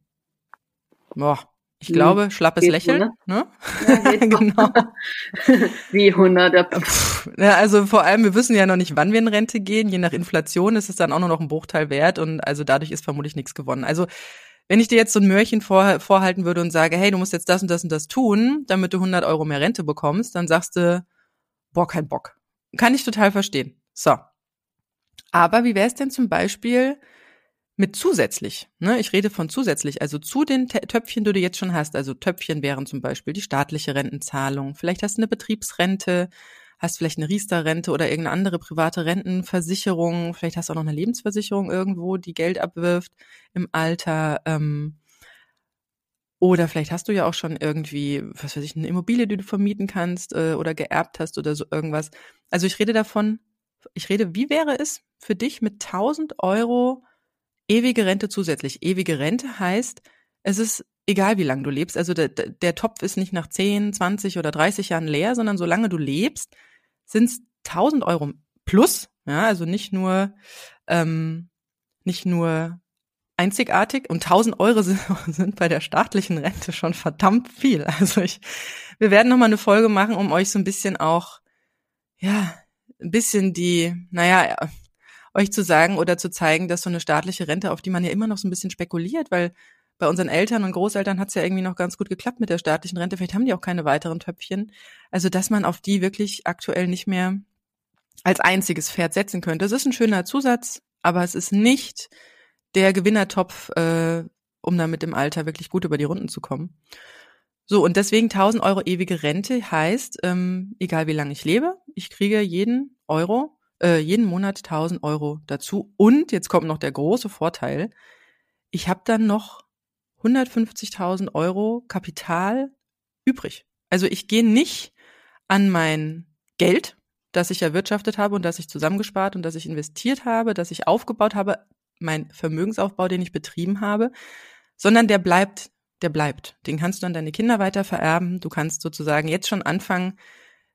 Boah, ich glaube, schlappes Lächeln. Ne? Ja, [laughs] genau. [laughs] Wie 100. Ja, also vor allem, wir wissen ja noch nicht, wann wir in Rente gehen. Je nach Inflation ist es dann auch nur noch ein Bruchteil wert und also dadurch ist vermutlich nichts gewonnen. Also wenn ich dir jetzt so ein Mörchen vor, vorhalten würde und sage, hey, du musst jetzt das und das und das tun, damit du 100 Euro mehr Rente bekommst, dann sagst du, boah, kein Bock. Kann ich total verstehen. So. Aber wie wäre es denn zum Beispiel, mit zusätzlich. Ne? Ich rede von zusätzlich, also zu den Töpfchen, die du jetzt schon hast. Also Töpfchen wären zum Beispiel die staatliche Rentenzahlung. Vielleicht hast du eine Betriebsrente, hast vielleicht eine Riester-Rente oder irgendeine andere private Rentenversicherung. Vielleicht hast du auch noch eine Lebensversicherung irgendwo, die Geld abwirft im Alter. Ähm, oder vielleicht hast du ja auch schon irgendwie, was weiß ich, eine Immobilie, die du vermieten kannst äh, oder geerbt hast oder so irgendwas. Also ich rede davon, ich rede, wie wäre es für dich mit 1000 Euro ewige Rente zusätzlich. Ewige Rente heißt, es ist egal, wie lange du lebst. Also der, der Topf ist nicht nach 10, 20 oder 30 Jahren leer, sondern solange du lebst, sind es 1000 Euro plus. Ja, also nicht nur, ähm, nicht nur einzigartig und 1000 Euro sind, [laughs] sind bei der staatlichen Rente schon verdammt viel. Also ich, wir werden noch mal eine Folge machen, um euch so ein bisschen auch, ja, ein bisschen die, naja, euch zu sagen oder zu zeigen, dass so eine staatliche Rente, auf die man ja immer noch so ein bisschen spekuliert, weil bei unseren Eltern und Großeltern hat es ja irgendwie noch ganz gut geklappt mit der staatlichen Rente. Vielleicht haben die auch keine weiteren Töpfchen. Also, dass man auf die wirklich aktuell nicht mehr als einziges Pferd setzen könnte. Das ist ein schöner Zusatz, aber es ist nicht der Gewinnertopf, äh, um damit im Alter wirklich gut über die Runden zu kommen. So, und deswegen 1000 Euro ewige Rente heißt, ähm, egal wie lange ich lebe, ich kriege jeden Euro, äh, jeden Monat 1000 Euro dazu. Und jetzt kommt noch der große Vorteil, ich habe dann noch 150.000 Euro Kapital übrig. Also ich gehe nicht an mein Geld, das ich erwirtschaftet habe und das ich zusammengespart und das ich investiert habe, das ich aufgebaut habe, mein Vermögensaufbau, den ich betrieben habe, sondern der bleibt, der bleibt. Den kannst du an deine Kinder weiter vererben. Du kannst sozusagen jetzt schon anfangen,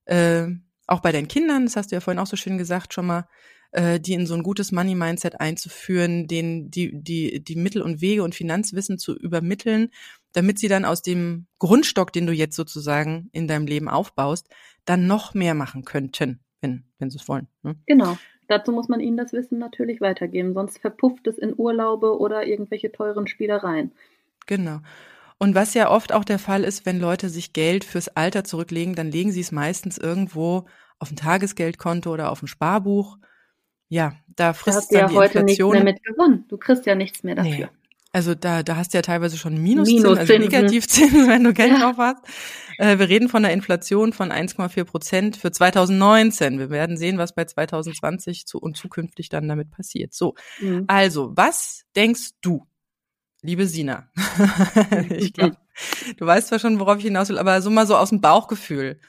äh, auch bei deinen Kindern, das hast du ja vorhin auch so schön gesagt, schon mal, äh, die in so ein gutes Money-Mindset einzuführen, denen die, die, die Mittel und Wege und Finanzwissen zu übermitteln, damit sie dann aus dem Grundstock, den du jetzt sozusagen in deinem Leben aufbaust, dann noch mehr machen könnten, wenn, wenn sie es wollen. Ne? Genau. Dazu muss man ihnen das Wissen natürlich weitergeben, sonst verpufft es in Urlaube oder irgendwelche teuren Spielereien. Genau. Und was ja oft auch der Fall ist, wenn Leute sich Geld fürs Alter zurücklegen, dann legen sie es meistens irgendwo auf ein Tagesgeldkonto oder auf ein Sparbuch. Ja, da frisst da dann ja die Inflation. Nichts mehr mit gewonnen. Du kriegst ja nichts mehr dafür. Nee. Also da, da hast du ja teilweise schon Minuszinsen, also Negativzinsen, wenn du Geld ja. drauf hast. Äh, wir reden von einer Inflation von 1,4 Prozent für 2019. Wir werden sehen, was bei 2020 zu, und zukünftig dann damit passiert. So, mhm. also was denkst du, liebe Sina? [laughs] ich glaube, du weißt zwar schon, worauf ich hinaus will, aber so mal so aus dem Bauchgefühl.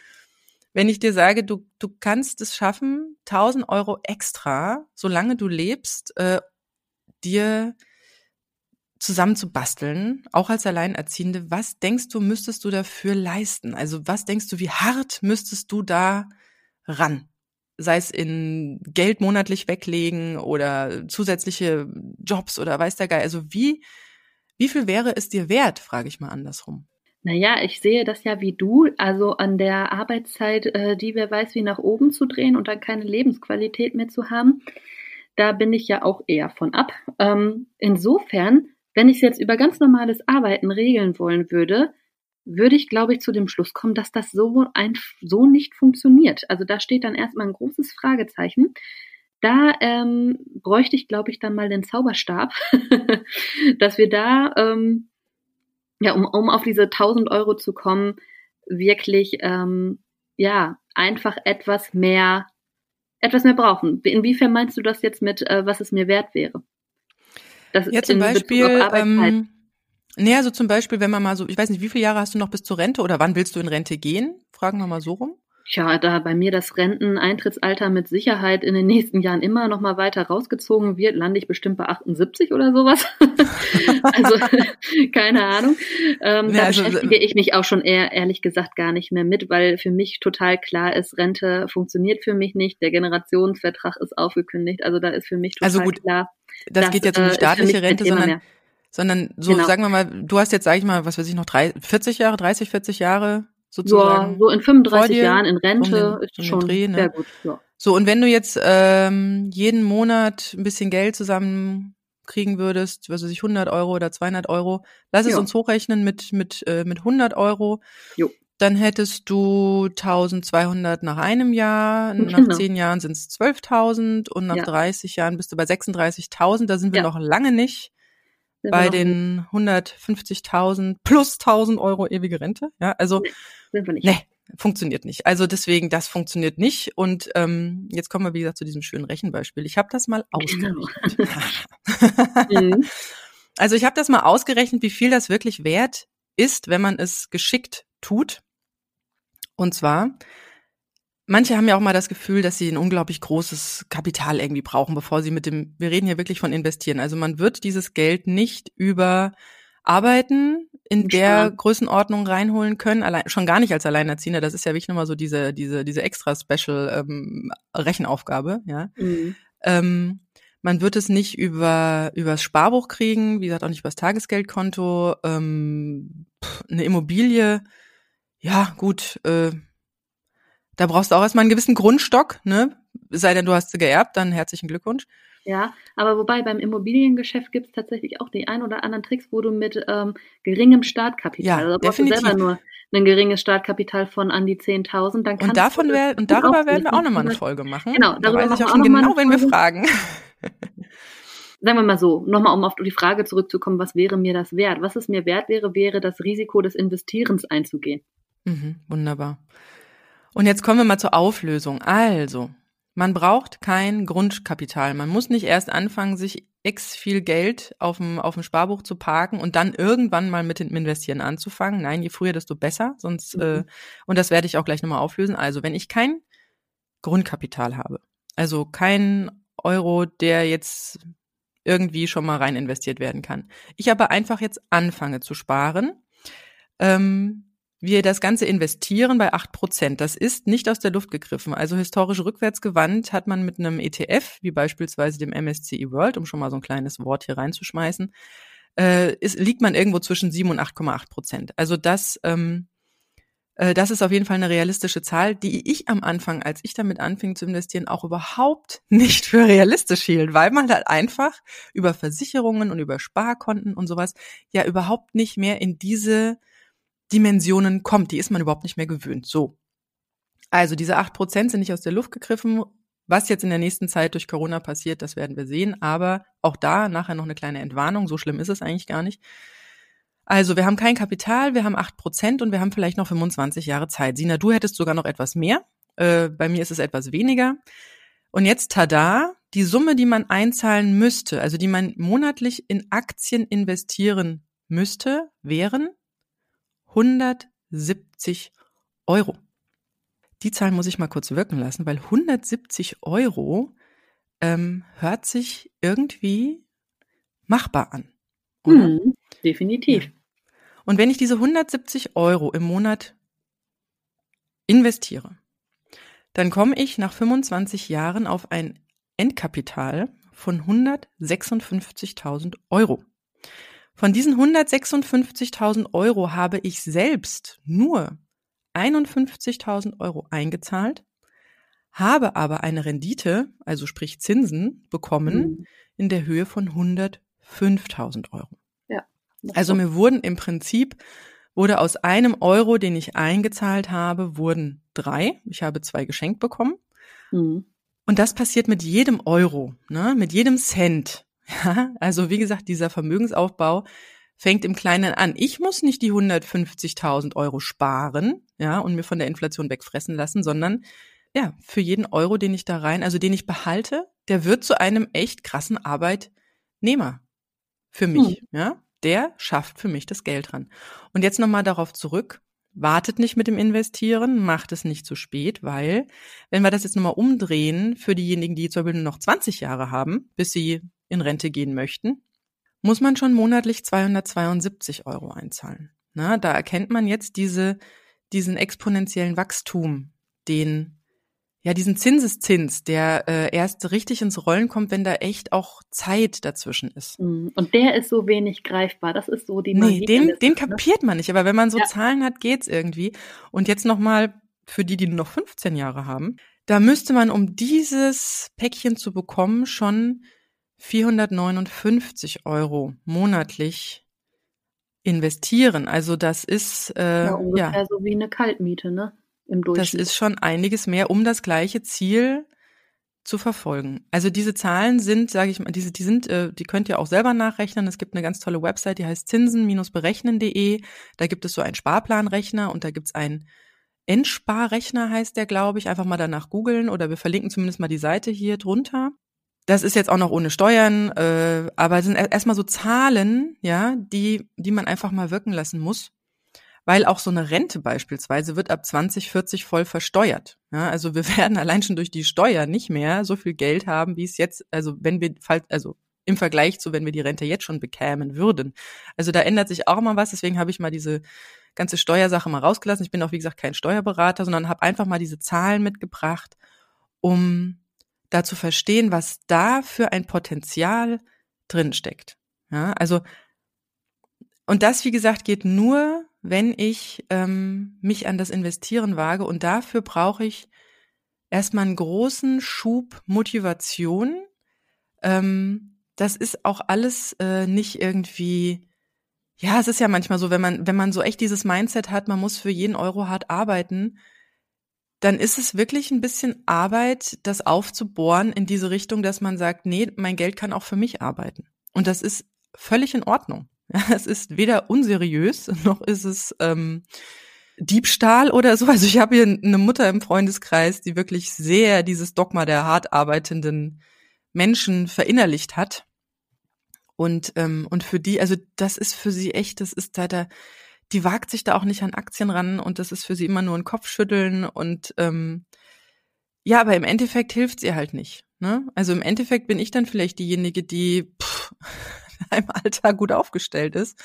Wenn ich dir sage, du, du kannst es schaffen, 1000 Euro extra, solange du lebst, äh, dir zusammen zu basteln, auch als Alleinerziehende, was denkst du, müsstest du dafür leisten? Also was denkst du, wie hart müsstest du da ran? Sei es in Geld monatlich weglegen oder zusätzliche Jobs oder weiß der Geil. Also wie, wie viel wäre es dir wert, frage ich mal andersrum. Naja, ich sehe das ja wie du, also an der Arbeitszeit, äh, die wer weiß wie nach oben zu drehen und dann keine Lebensqualität mehr zu haben. Da bin ich ja auch eher von ab. Ähm, insofern wenn ich es jetzt über ganz normales Arbeiten regeln wollen würde, würde ich, glaube ich, zu dem Schluss kommen, dass das so, ein, so nicht funktioniert. Also da steht dann erstmal ein großes Fragezeichen. Da ähm, bräuchte ich, glaube ich, dann mal den Zauberstab, [laughs] dass wir da, ähm, ja, um, um auf diese 1000 Euro zu kommen, wirklich, ähm, ja, einfach etwas mehr, etwas mehr brauchen. Inwiefern meinst du das jetzt mit, äh, was es mir wert wäre? Das ja, zum Beispiel, ähm, nee, also zum Beispiel, wenn man mal so, ich weiß nicht, wie viele Jahre hast du noch bis zur Rente oder wann willst du in Rente gehen? Fragen wir mal so rum. Ja, da bei mir das Renteneintrittsalter mit Sicherheit in den nächsten Jahren immer noch mal weiter rausgezogen wird, lande ich bestimmt bei 78 oder sowas. [laughs] also [laughs] keine Ahnung. Ähm, ja, da also, beschäftige ich mich auch schon eher ehrlich gesagt gar nicht mehr mit, weil für mich total klar ist, Rente funktioniert für mich nicht, der Generationsvertrag ist aufgekündigt. Also da ist für mich also total also gut, klar. Das, das geht jetzt um die äh, staatliche Rente, sondern sondern so genau. sagen wir mal, du hast jetzt sag ich mal, was weiß ich noch, drei, 40 Jahre, 30, 40 Jahre sozusagen. Ja, so in 35 Jahren in Rente den, ist schon Dreh, ne? sehr gut. Ja. So, und wenn du jetzt ähm, jeden Monat ein bisschen Geld zusammen kriegen würdest, was weiß ich, 100 Euro oder 200 Euro, lass es jo. uns hochrechnen mit, mit, äh, mit 100 Euro. Jo. Dann hättest du 1200 nach einem Jahr, [laughs] genau. nach zehn Jahren sind es 12.000 und nach ja. 30 Jahren bist du bei 36.000. Da sind wir ja. noch lange nicht bei den 150.000 plus 1000 Euro ewige Rente. Ja, also nee, nee, funktioniert nicht. Also deswegen, das funktioniert nicht. Und ähm, jetzt kommen wir, wie gesagt, zu diesem schönen Rechenbeispiel. Ich habe das mal genau. ausgerechnet. Genau. [laughs] [laughs] also ich habe das mal ausgerechnet, wie viel das wirklich wert ist, wenn man es geschickt tut. Und zwar Manche haben ja auch mal das Gefühl, dass sie ein unglaublich großes Kapital irgendwie brauchen, bevor sie mit dem, wir reden hier wirklich von investieren. Also man wird dieses Geld nicht über Arbeiten in der Größenordnung reinholen können, allein, schon gar nicht als Alleinerziehender. Das ist ja wirklich nochmal so diese, diese, diese extra Special ähm, Rechenaufgabe, ja. Mhm. Ähm, man wird es nicht über übers Sparbuch kriegen, wie gesagt auch nicht übers Tagesgeldkonto. Ähm, eine Immobilie, ja gut, äh, da brauchst du auch erstmal einen gewissen Grundstock, ne? Sei denn, du hast sie geerbt, dann herzlichen Glückwunsch. Ja, aber wobei beim Immobiliengeschäft gibt es tatsächlich auch die ein oder anderen Tricks, wo du mit ähm, geringem Startkapital, Ja, also brauchst du definitiv. selber nur ein geringes Startkapital von an die 10.000, dann kannst Und davon du wär, und darüber werden wir auch nochmal eine Folge machen. Genau, da darüber weiß ich machen auch wir schon genau, wenn wir fragen. Sagen wir mal so, nochmal um auf die Frage zurückzukommen, was wäre mir das wert? Was es mir wert wäre, wäre das Risiko des Investierens einzugehen. Mhm, wunderbar. Und jetzt kommen wir mal zur Auflösung. Also, man braucht kein Grundkapital. Man muss nicht erst anfangen, sich x viel Geld auf dem, auf dem Sparbuch zu parken und dann irgendwann mal mit dem Investieren anzufangen. Nein, je früher, desto besser. Sonst, Mhm. äh, und das werde ich auch gleich nochmal auflösen. Also, wenn ich kein Grundkapital habe, also kein Euro, der jetzt irgendwie schon mal rein investiert werden kann. Ich aber einfach jetzt anfange zu sparen, ähm, wir das Ganze investieren bei acht Prozent. Das ist nicht aus der Luft gegriffen. Also historisch rückwärts gewandt hat man mit einem ETF, wie beispielsweise dem MSCI World, um schon mal so ein kleines Wort hier reinzuschmeißen, äh, ist, liegt man irgendwo zwischen sieben und 8,8 Prozent. Also das, ähm, äh, das ist auf jeden Fall eine realistische Zahl, die ich am Anfang, als ich damit anfing zu investieren, auch überhaupt [laughs] nicht für realistisch hielt, weil man halt einfach über Versicherungen und über Sparkonten und sowas ja überhaupt nicht mehr in diese Dimensionen kommt. Die ist man überhaupt nicht mehr gewöhnt. So. Also diese acht Prozent sind nicht aus der Luft gegriffen. Was jetzt in der nächsten Zeit durch Corona passiert, das werden wir sehen. Aber auch da nachher noch eine kleine Entwarnung. So schlimm ist es eigentlich gar nicht. Also wir haben kein Kapital, wir haben acht Prozent und wir haben vielleicht noch 25 Jahre Zeit. Sina, du hättest sogar noch etwas mehr. Äh, bei mir ist es etwas weniger. Und jetzt tada, die Summe, die man einzahlen müsste, also die man monatlich in Aktien investieren müsste, wären 170 Euro. Die Zahl muss ich mal kurz wirken lassen, weil 170 Euro ähm, hört sich irgendwie machbar an. Mhm, definitiv. Ja. Und wenn ich diese 170 Euro im Monat investiere, dann komme ich nach 25 Jahren auf ein Endkapital von 156.000 Euro. Von diesen 156.000 Euro habe ich selbst nur 51.000 Euro eingezahlt, habe aber eine Rendite, also sprich Zinsen, bekommen Mhm. in der Höhe von 105.000 Euro. Das Also mir wurden im Prinzip, wurde aus einem Euro, den ich eingezahlt habe, wurden drei. Ich habe zwei geschenkt bekommen. Mhm. Und das passiert mit jedem Euro, ne? mit jedem Cent. Ja, also wie gesagt, dieser Vermögensaufbau fängt im Kleinen an. Ich muss nicht die 150.000 Euro sparen, ja, und mir von der Inflation wegfressen lassen, sondern ja, für jeden Euro, den ich da rein, also den ich behalte, der wird zu einem echt krassen Arbeitnehmer für mich, ja. Der schafft für mich das Geld dran. Und jetzt nochmal darauf zurück. Wartet nicht mit dem Investieren, macht es nicht zu spät, weil, wenn wir das jetzt nochmal umdrehen, für diejenigen, die Beispiel nur noch 20 Jahre haben, bis sie in Rente gehen möchten, muss man schon monatlich 272 Euro einzahlen. Na, da erkennt man jetzt diese, diesen exponentiellen Wachstum, den, ja, diesen Zinseszins, der äh, erst richtig ins Rollen kommt, wenn da echt auch Zeit dazwischen ist. Mhm. Und der ist so wenig greifbar. Das ist so die Magie Nee, den, den Sache, kapiert man nicht. Aber wenn man so Ja. Zahlen hat, geht's irgendwie. Und jetzt nochmal für die, die noch 15 Jahre haben, da müsste man, um dieses Päckchen zu bekommen, schon 459 Euro monatlich investieren. Also das ist, äh, Ja, ungefähr ja, so wie eine Kaltmiete, ne? Im das Durchschnitt. ist schon einiges mehr, um das gleiche Ziel zu verfolgen. Also diese Zahlen sind, sage ich mal, diese, die sind, äh, die könnt ihr auch selber nachrechnen. Es gibt eine ganz tolle Website, die heißt zinsen-berechnen.de. Da gibt es so einen Sparplanrechner und da gibt's einen Endsparrechner, heißt der, glaube ich. Einfach mal danach googeln oder wir verlinken zumindest mal die Seite hier drunter. Das ist jetzt auch noch ohne Steuern, äh, aber es sind er- erstmal so Zahlen, ja, die, die man einfach mal wirken lassen muss. Weil auch so eine Rente beispielsweise wird ab 2040 voll versteuert. Ja, also wir [laughs] werden allein schon durch die Steuer nicht mehr so viel Geld haben, wie es jetzt, also wenn wir, also im Vergleich zu, wenn wir die Rente jetzt schon bekämen würden. Also da ändert sich auch mal was, deswegen habe ich mal diese ganze Steuersache mal rausgelassen. Ich bin auch, wie gesagt, kein Steuerberater, sondern habe einfach mal diese Zahlen mitgebracht, um da zu verstehen, was da für ein Potenzial drin steckt. Ja, also und das, wie gesagt, geht nur, wenn ich ähm, mich an das Investieren wage. Und dafür brauche ich erstmal einen großen Schub Motivation, ähm, das ist auch alles äh, nicht irgendwie, ja, es ist ja manchmal so, wenn man, wenn man so echt dieses Mindset hat, man muss für jeden Euro hart arbeiten, dann ist es wirklich ein bisschen Arbeit, das aufzubohren in diese Richtung, dass man sagt, nee, mein Geld kann auch für mich arbeiten. Und das ist völlig in Ordnung. [laughs] Es ist weder unseriös, noch ist es ähm, Diebstahl oder so. Also ich habe hier eine Mutter im Freundeskreis, die wirklich sehr dieses Dogma der hart arbeitenden Menschen verinnerlicht hat. Und, ähm, und für die, also das ist für sie echt, das ist da, die wagt sich da auch nicht an Aktien ran und das ist für sie immer nur ein Kopfschütteln und ähm, ja, aber im Endeffekt hilft sie halt nicht. Ne? Also im Endeffekt bin ich dann vielleicht diejenige, die pff, [laughs] im Alter gut aufgestellt ist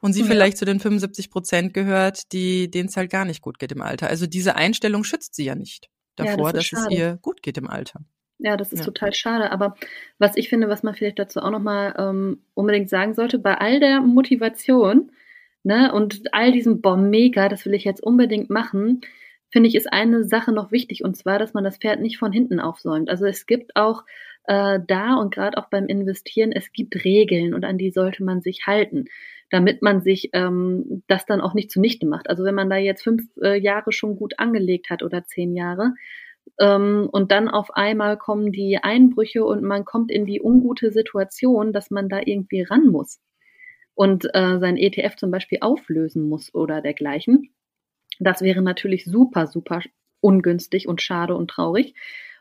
und sie ja. vielleicht zu den 75 Prozent gehört, die denen es halt gar nicht gut geht im Alter. Also diese Einstellung schützt sie ja nicht davor, ja, das dass schade. es ihr gut geht im Alter. Ja, das ist ja. total schade. Aber was ich finde, was man vielleicht dazu auch nochmal ähm, unbedingt sagen sollte, bei all der Motivation ne, und all diesem Boah, mega, das will ich jetzt unbedingt machen, finde ich, ist eine Sache noch wichtig und zwar, dass man das Pferd nicht von hinten aufsäumt. Also es gibt auch äh, da und gerade auch beim Investieren, es gibt Regeln und an die sollte man sich halten, damit man sich ähm, das dann auch nicht zunichte macht. Also wenn man da jetzt fünf äh, Jahre schon gut angelegt hat oder zehn Jahre, ähm, und dann auf einmal kommen die Einbrüche und man kommt in die ungute Situation, dass man da irgendwie ran muss und äh, sein ETF zum Beispiel auflösen muss oder dergleichen. Das wäre natürlich super, super ungünstig und schade und traurig.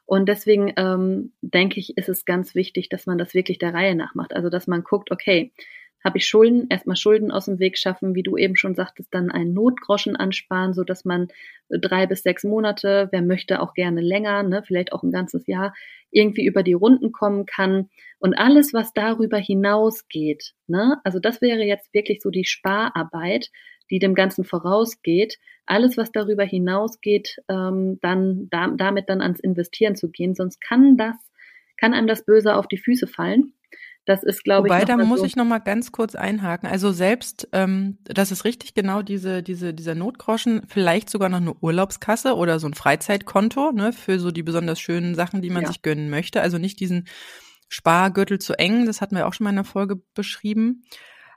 Und deswegen ähm, denke ich, ist es ganz wichtig, dass man das wirklich der Reihe nach macht. Also dass man guckt, okay, habe ich Schulden, erstmal Schulden aus dem Weg schaffen, wie du eben schon sagtest, dann einen Notgroschen ansparen, so dass man drei bis sechs Monate, wer möchte auch gerne länger, ne, vielleicht auch ein ganzes Jahr, irgendwie über die Runden kommen kann. Und alles, was darüber hinausgeht, ne, also das wäre jetzt wirklich so die Spararbeit, die dem Ganzen vorausgeht. Alles, was darüber hinausgeht, ähm, dann da, damit dann ans Investieren zu gehen, sonst kann das, kann einem das Böse auf die Füße fallen. Das ist, glaube ich. Wobei, da muss so ich noch mal ganz kurz einhaken. Also selbst, ähm, das ist richtig genau diese, diese, dieser Notgroschen, vielleicht sogar noch eine Urlaubskasse oder so ein Freizeitkonto, ne, für so die besonders schönen Sachen, die man ja. sich gönnen möchte. Also nicht diesen Spargürtel zu eng, das hatten wir auch schon mal in der Folge beschrieben.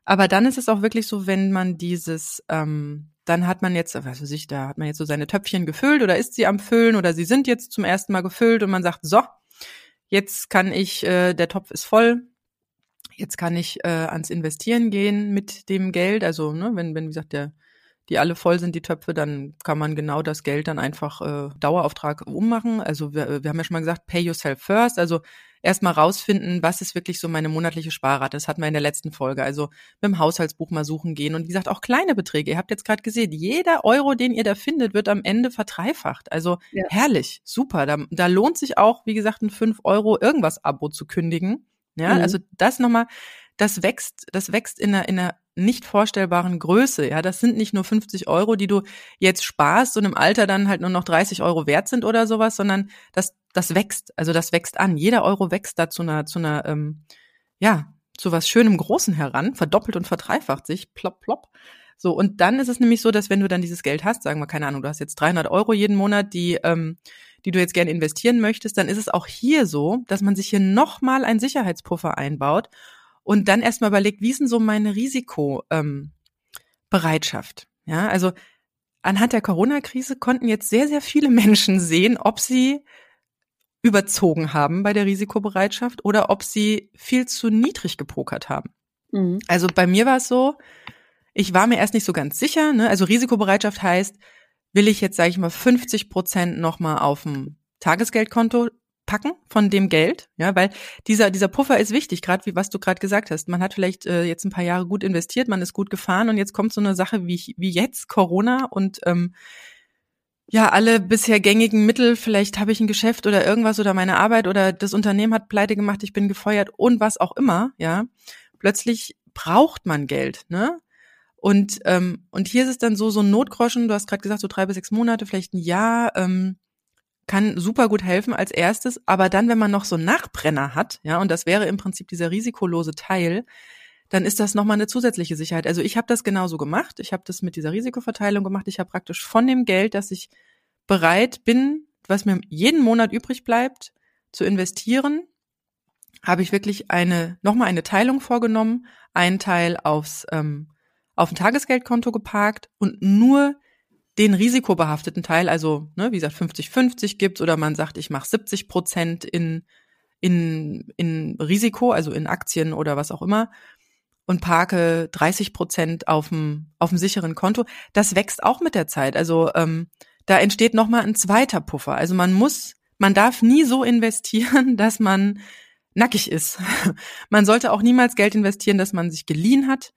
Aber dann ist es auch wirklich so, wenn man dieses, ähm, dann hat man jetzt, was weiß ich, da hat man jetzt so seine Töpfchen gefüllt oder ist sie am Füllen oder sie sind jetzt zum ersten Mal gefüllt und man sagt, so, jetzt kann ich, äh, der Topf ist voll, jetzt kann ich äh, ans Investieren gehen mit dem Geld. Also, ne, wenn, wenn, wie gesagt, der, die alle voll sind, die Töpfe, dann kann man genau das Geld dann einfach äh, Dauerauftrag ummachen. Also wir, wir haben ja schon mal gesagt, pay yourself first. Also erstmal rausfinden, was ist wirklich so meine monatliche Sparrate. Das hatten wir in der letzten Folge. Also mit dem Haushaltsbuch mal suchen gehen. Und wie gesagt, auch kleine Beträge. Ihr habt jetzt gerade gesehen, jeder Euro, den ihr da findet, wird am Ende verdreifacht. Also ja. herrlich, super. Da, da lohnt sich auch, wie gesagt, ein 5 Euro irgendwas Abo zu kündigen ja, mhm. also das nochmal, das wächst, das wächst in einer, in einer nicht vorstellbaren Größe. Ja, das sind nicht nur 50 Euro, die du jetzt sparst und im Alter dann halt nur noch 30 Euro wert sind oder sowas, sondern das, das wächst. Also das wächst an. Jeder Euro wächst da zu einer, zu einer, ähm, ja, zu was Schönem Großen heran, verdoppelt und verdreifacht sich, plopp, plopp. So, und dann ist es nämlich so, dass wenn du dann dieses Geld hast, sagen wir, keine Ahnung, du hast jetzt 300 Euro jeden Monat, die, ähm, die du jetzt gerne investieren möchtest, dann ist es auch hier so, dass man sich hier nochmal einen Sicherheitspuffer einbaut und dann erstmal überlegt, wie ist denn so meine Risikobereitschaft? Ähm, ja, also anhand der Corona-Krise konnten jetzt sehr, sehr viele [laughs] Menschen sehen, ob sie überzogen haben bei der Risikobereitschaft oder ob sie viel zu niedrig gepokert haben. Mhm. Also bei mir war es so, ich war mir erst nicht so ganz sicher. Ne? Also Risikobereitschaft heißt, will ich jetzt, sage ich mal, 50 Prozent nochmal auf dem Tagesgeldkonto packen von dem Geld, ja, weil dieser dieser Puffer ist wichtig, gerade wie was du gerade gesagt hast. Man hat vielleicht äh, jetzt ein paar Jahre gut investiert, man ist gut gefahren und jetzt kommt so eine Sache wie wie jetzt Corona und ähm, ja alle bisher gängigen Mittel. Vielleicht habe ich ein Geschäft oder irgendwas oder meine Arbeit oder das Unternehmen hat pleite gemacht, ich bin gefeuert und was auch immer, ja. Plötzlich braucht man Geld, ne? Und, ähm, und hier ist es dann so, so ein Notgroschen, du hast gerade gesagt, so drei bis sechs Monate, vielleicht ein Jahr, ähm, kann super gut helfen als erstes, aber dann, wenn man noch so einen Nachbrenner hat, ja, und das wäre im Prinzip dieser risikolose Teil, dann ist das nochmal eine zusätzliche Sicherheit. Also ich habe das genauso gemacht. Ich habe das mit dieser Risikoverteilung gemacht. Ich habe praktisch von dem Geld, dass ich bereit bin, was mir jeden Monat übrig bleibt, zu investieren, habe ich wirklich eine, nochmal eine Teilung vorgenommen, einen Teil aufs, ähm, auf ein Tagesgeldkonto geparkt und nur den risikobehafteten Teil, also ne, wie gesagt 50-50 gibt oder man sagt, ich mache 70 Prozent in, in, in Risiko, also in Aktien oder was auch immer und parke 30 Prozent auf dem, sicheren Konto. Das wächst auch mit der Zeit. Also ähm, da entsteht nochmal ein zweiter Puffer. Also man muss, man darf nie so investieren, [laughs] dass man nackig ist. Man sollte auch niemals Geld investieren, das man sich geliehen hat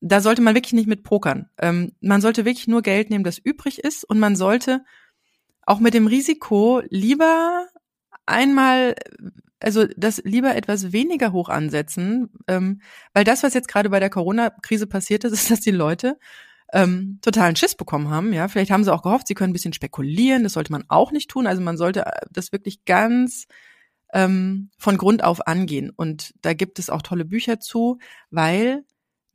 da sollte man wirklich nicht mit pokern. Ähm, man sollte wirklich nur Geld nehmen, das übrig ist und man sollte auch mit dem Risiko lieber einmal, also das lieber etwas weniger hoch ansetzen, ähm, weil das, was jetzt gerade bei der Corona-Krise passiert ist, [laughs] ist, dass die Leute ähm, totalen Schiss bekommen haben. Ja, vielleicht haben sie auch gehofft, sie können ein bisschen spekulieren. Das sollte man auch nicht tun. Also man sollte äh, das wirklich ganz ähm, von Grund auf angehen. Und da gibt es auch tolle Bücher zu, weil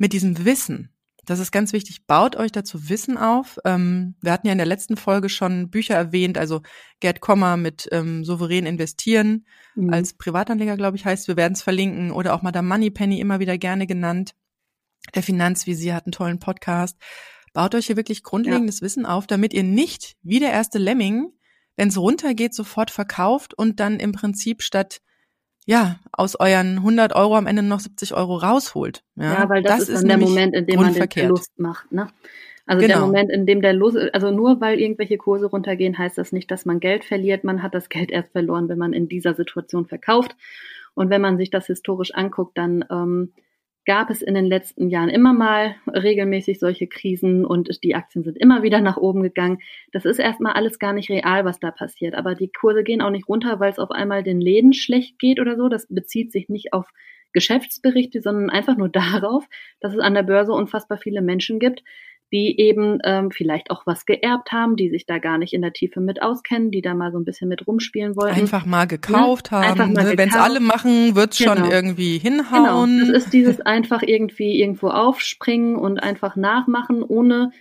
mit diesem Wissen, das ist ganz wichtig, baut euch dazu Wissen auf. Ähm, wir hatten ja in der letzten Folge schon Bücher erwähnt, also Gerd Kommer mit ähm, Souverän investieren mhm. als Privatanleger, glaube ich, heißt, wir werden es verlinken oder auch Madame Moneypenny immer wieder gerne genannt. Der Finanzvisier hat einen tollen Podcast. Baut euch hier wirklich grundlegendes ja. Wissen auf, damit ihr nicht wie der erste Lemming, wenn es runtergeht, sofort verkauft und dann im Prinzip statt ja, aus euren 100 Euro am Ende noch 70 Euro rausholt. Ja, ja weil das, das ist, dann der Moment, in dem man den Verlust macht. Ne? Also genau. der Moment, in dem der Los, also nur weil irgendwelche Kurse runtergehen, heißt das nicht, dass man Geld verliert. Man hat das Geld erst verloren, wenn man in dieser Situation verkauft. Und wenn man sich das historisch anguckt, dann ähm, gab es in den letzten Jahren immer mal regelmäßig solche Krisen und die Aktien sind immer wieder nach oben gegangen. Das ist erstmal alles gar nicht real, was da passiert. Aber die Kurse gehen auch nicht runter, weil es auf einmal den Läden schlecht geht oder so. Das bezieht sich nicht auf Geschäftsberichte, sondern einfach nur [laughs] darauf, dass es an der Börse unfassbar viele Menschen gibt, die eben ähm, vielleicht auch was geerbt haben, die sich da gar nicht in der Tiefe mit auskennen, die da mal so ein bisschen mit rumspielen wollen. Einfach mal gekauft ne? haben. Ne? Wenn es alle machen, wird's genau. schon irgendwie hinhauen. Genau. Das ist dieses einfach irgendwie irgendwo aufspringen und einfach nachmachen, ohne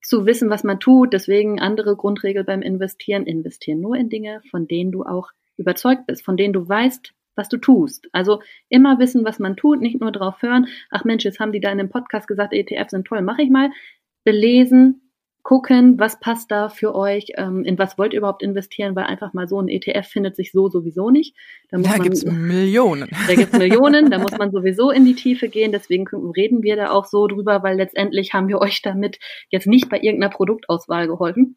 zu wissen, was man tut. Deswegen andere Grundregel beim Investieren. Investieren nur in Dinge, von denen du auch überzeugt bist, von denen du weißt, was du tust. Also immer wissen, was man tut, nicht nur drauf hören, ach Mensch, jetzt haben die da in dem Podcast gesagt, ETFs sind toll, mache ich mal belesen, gucken, was passt da für euch, ähm, in was wollt ihr überhaupt investieren, weil einfach mal so ein ETF findet sich so sowieso nicht. Da, muss da man, gibt's [laughs] Millionen. Da gibt's Millionen, da muss man sowieso in die Tiefe gehen, deswegen reden wir da auch so drüber, weil letztendlich haben wir euch damit jetzt nicht bei irgendeiner Produktauswahl geholfen.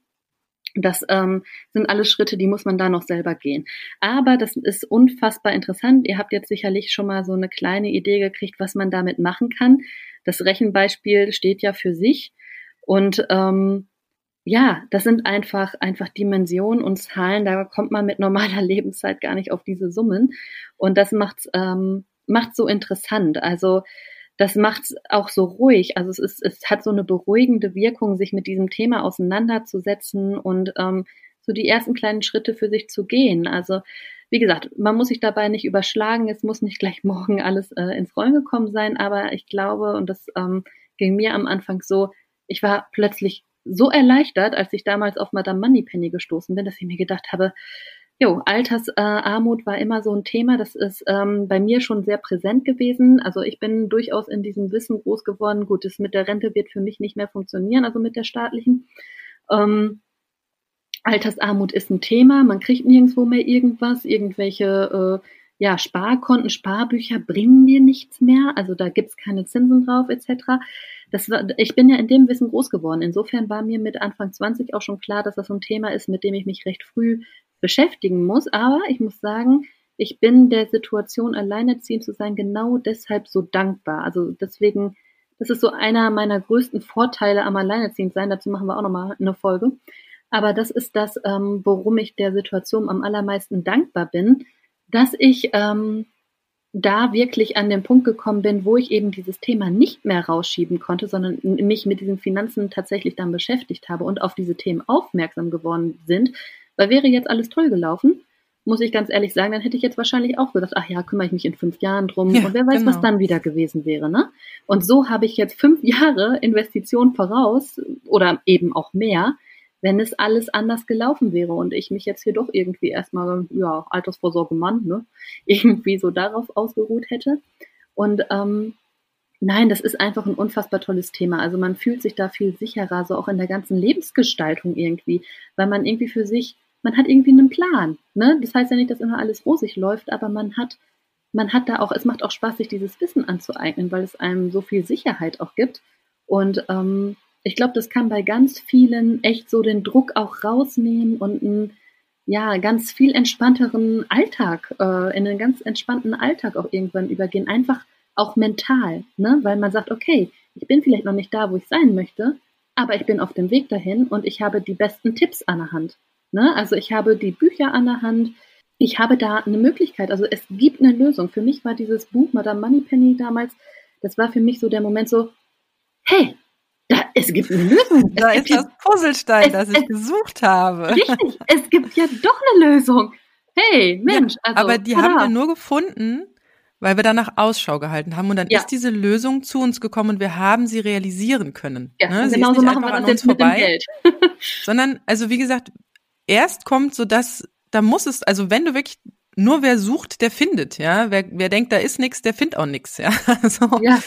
Das ähm, sind alles Schritte, die muss man da noch selber gehen. Aber das ist unfassbar interessant. Ihr habt jetzt sicherlich schon mal so eine kleine Idee gekriegt, was man damit machen kann. Das Rechenbeispiel steht ja für sich. Und ähm, ja, das sind einfach, einfach Dimensionen und Zahlen, da kommt man mit normaler [laughs] Lebenszeit gar nicht auf diese Summen. Und das macht's, ähm, macht's so interessant. Also das macht's auch so ruhig. Also es ist, es hat so eine beruhigende Wirkung, sich mit diesem Thema auseinanderzusetzen und ähm, so die ersten kleinen Schritte für sich zu gehen. Also wie gesagt, man muss sich dabei nicht überschlagen. Es muss nicht gleich [laughs] morgen alles äh, ins Rollen gekommen sein. Aber ich glaube, und das ähm, ging mir am Anfang so, ich war plötzlich so erleichtert, als ich damals auf Madame Moneypenny gestoßen bin, dass ich mir gedacht habe, Jo, Altersarmut äh, war immer so ein Thema. Das ist ähm, bei mir schon sehr präsent gewesen. Also ich bin durchaus in diesem Wissen groß geworden. Gut, das mit der Rente wird für mich nicht mehr funktionieren, also mit der staatlichen. Ähm, Altersarmut ist ein Thema. Man kriegt nirgendwo mehr irgendwas. Irgendwelche äh, ja, Sparkonten, Sparbücher bringen dir nichts mehr. Also da gibt's keine Zinsen drauf etc das war, ich bin ja in dem Wissen groß geworden. Insofern war mir mit Anfang 20 auch schon klar, dass das so ein Thema ist, mit dem ich mich recht früh beschäftigen muss. Aber ich muss sagen, ich bin der Situation, alleinerziehend zu sein, genau deshalb so dankbar. Also deswegen, das ist so einer meiner größten Vorteile am Alleinerziehend sein. Dazu machen wir auch nochmal eine Folge. Aber das ist das, ähm, worum ich der Situation am allermeisten dankbar bin, dass ich ähm, da wirklich an den Punkt gekommen bin, wo ich eben dieses Thema nicht mehr rausschieben konnte, sondern mich mit diesen Finanzen tatsächlich dann beschäftigt habe und auf diese Themen aufmerksam geworden sind, weil wäre jetzt alles toll gelaufen, muss ich ganz ehrlich sagen, dann hätte ich jetzt wahrscheinlich auch gesagt, ach ja, kümmere ich mich in fünf Jahren drum ja, und wer weiß, genau. was dann wieder gewesen wäre, ne? Und so habe ich jetzt fünf [laughs] Jahre Investition voraus oder eben auch mehr, wenn es alles anders gelaufen wäre und ich mich jetzt hier doch irgendwie erstmal, ja, Altersvorsorge Mann, ne, [laughs] irgendwie so darauf ausgeruht hätte. Und ähm, nein, das ist einfach ein unfassbar tolles Thema. Also man fühlt sich da viel sicherer, so auch in der ganzen Lebensgestaltung irgendwie, weil man irgendwie für sich, man hat irgendwie einen Plan. Ne? Das heißt ja nicht, dass immer alles rosig läuft, aber man hat, man hat da auch, es macht auch Spaß, sich dieses Wissen anzueignen, weil es einem so viel Sicherheit auch gibt. Und ähm, ich glaube, das kann bei ganz vielen echt so den Druck auch rausnehmen und einen ja, ganz viel entspannteren Alltag, äh, in einen ganz entspannten Alltag auch irgendwann übergehen. Einfach auch mental, ne? weil man sagt, okay, ich bin vielleicht noch nicht da, wo ich sein möchte, aber ich bin auf dem Weg dahin und ich habe die besten Tipps an der Hand. Ne? Also ich habe die Bücher an der Hand, ich habe da eine Möglichkeit, also es gibt eine Lösung. Für mich war dieses Buch Madame Moneypenny damals, das war für mich so der Moment so, hey, da, es gibt eine Lösung. da ist das Puzzlestein, es, das ich es, gesucht habe. Richtig, [laughs] es gibt ja doch eine Lösung. Hey, Mensch. Ja, also, aber die tada. haben wir nur gefunden, weil wir danach Ausschau gehalten haben und dann ja. ist diese Lösung zu uns gekommen und wir haben sie realisieren können. Ja, ne? genau so machen wir das jetzt vorbei, mit dem Geld. [laughs] sondern, also wie gesagt, erst kommt so das, da muss es, also wenn du wirklich nur wer sucht, der findet, ja. Wer, wer denkt, da ist nichts, der findet auch nichts, ja. [laughs] Also, ja